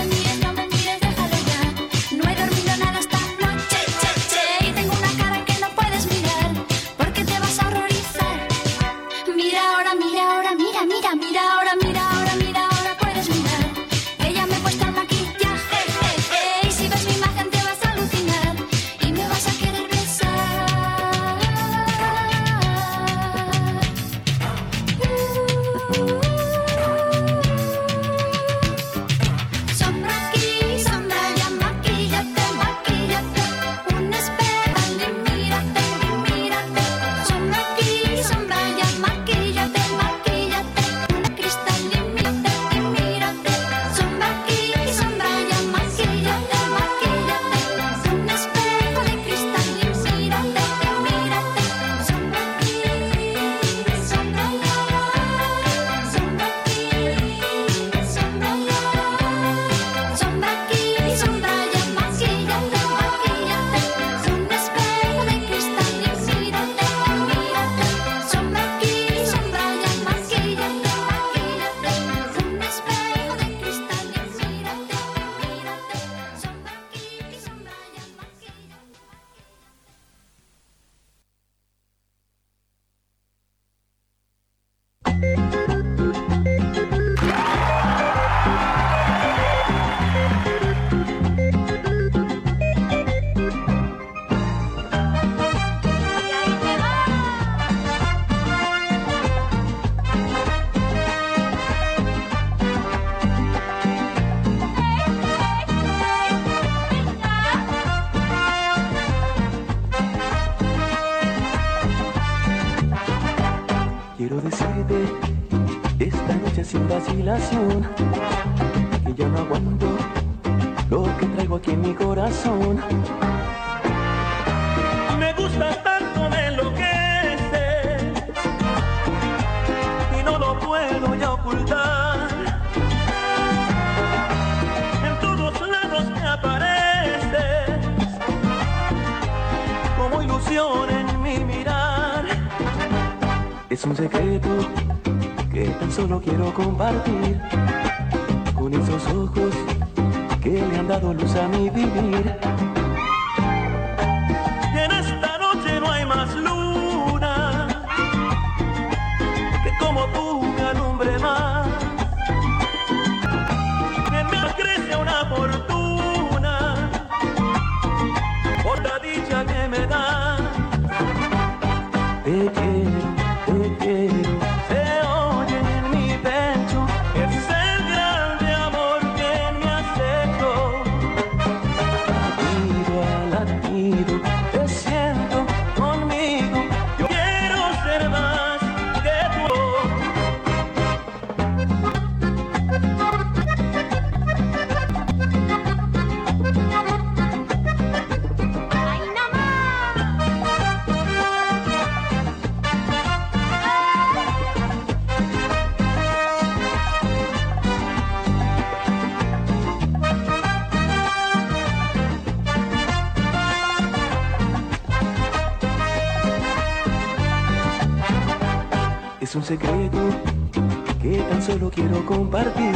compartir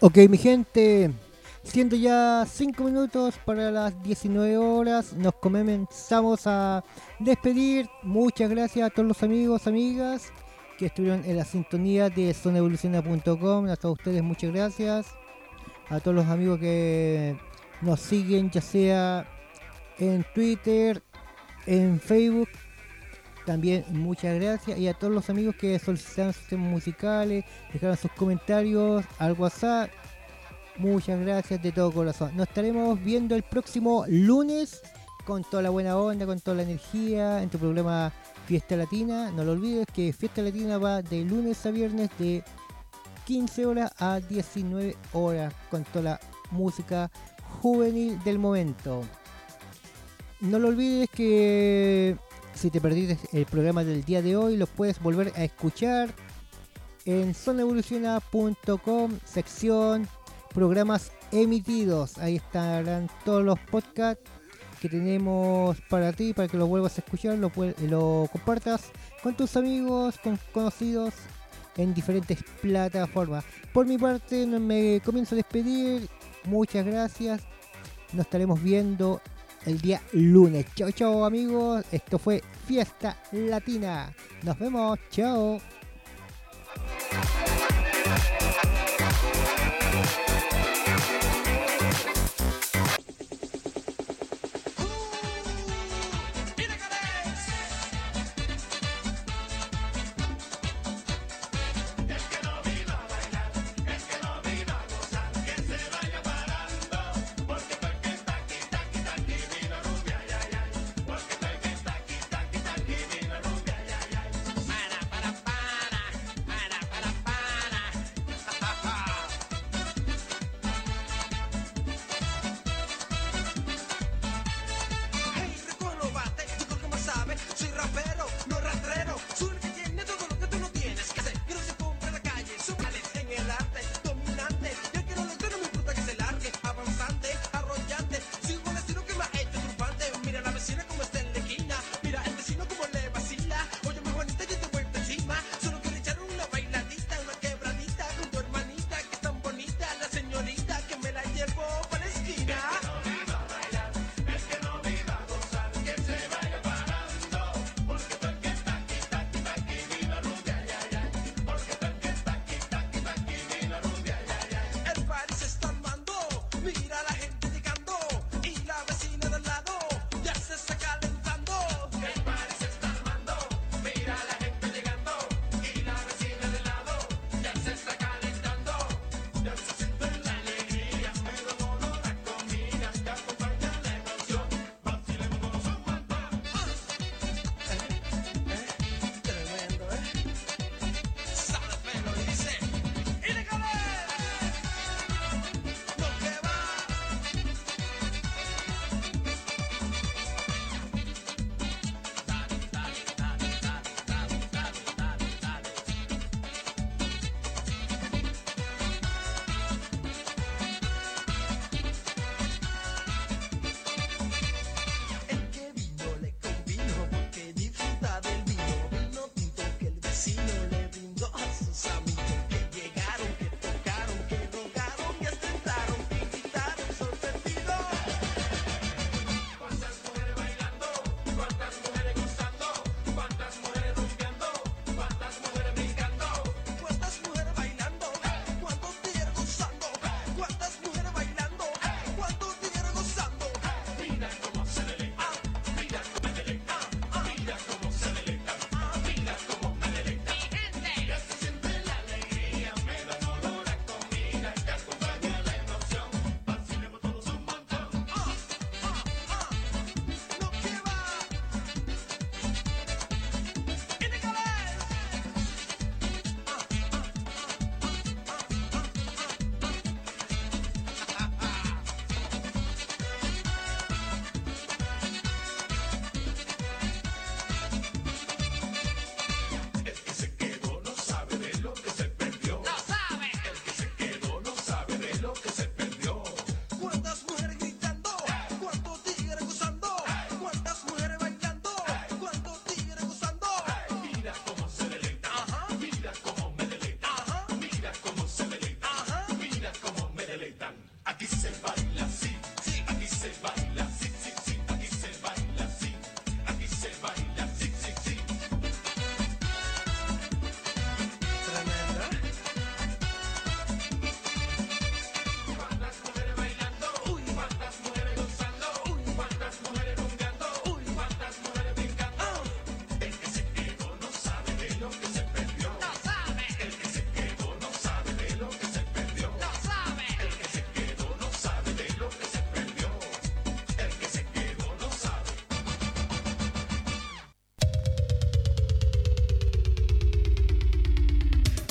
Ok, mi gente, siendo ya 5 minutos para las 19 horas, nos comenzamos a despedir. Muchas gracias a todos los amigos, amigas que estuvieron en la sintonía de zonaevoluciona.com. A ustedes, muchas gracias. A todos los amigos que nos siguen, ya sea en Twitter, en Facebook. También muchas gracias. Y a todos los amigos que solicitaron sus temas musicales, dejaron sus comentarios al WhatsApp. Muchas gracias de todo corazón. Nos estaremos viendo el próximo lunes con toda la buena onda, con toda la energía en tu programa Fiesta Latina. No lo olvides que Fiesta Latina va de lunes a viernes de 15 horas a 19 horas con toda la música juvenil del momento. No lo olvides que si te perdiste el programa del día de hoy, lo puedes volver a escuchar en zonaevoluciona.com, sección programas emitidos. Ahí estarán todos los podcasts que tenemos para ti, para que lo vuelvas a escuchar, lo, lo compartas con tus amigos, con conocidos en diferentes plataformas. Por mi parte, me comienzo a despedir. Muchas gracias. Nos estaremos viendo el día lunes. Chao, chao amigos. Esto fue Fiesta Latina. Nos vemos. Chao.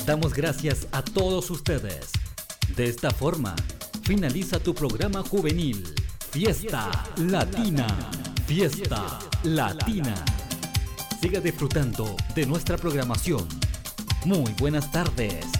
Damos gracias a todos ustedes. De esta forma, finaliza tu programa juvenil. Fiesta Latina. Fiesta Latina. Siga disfrutando de nuestra programación. Muy buenas tardes.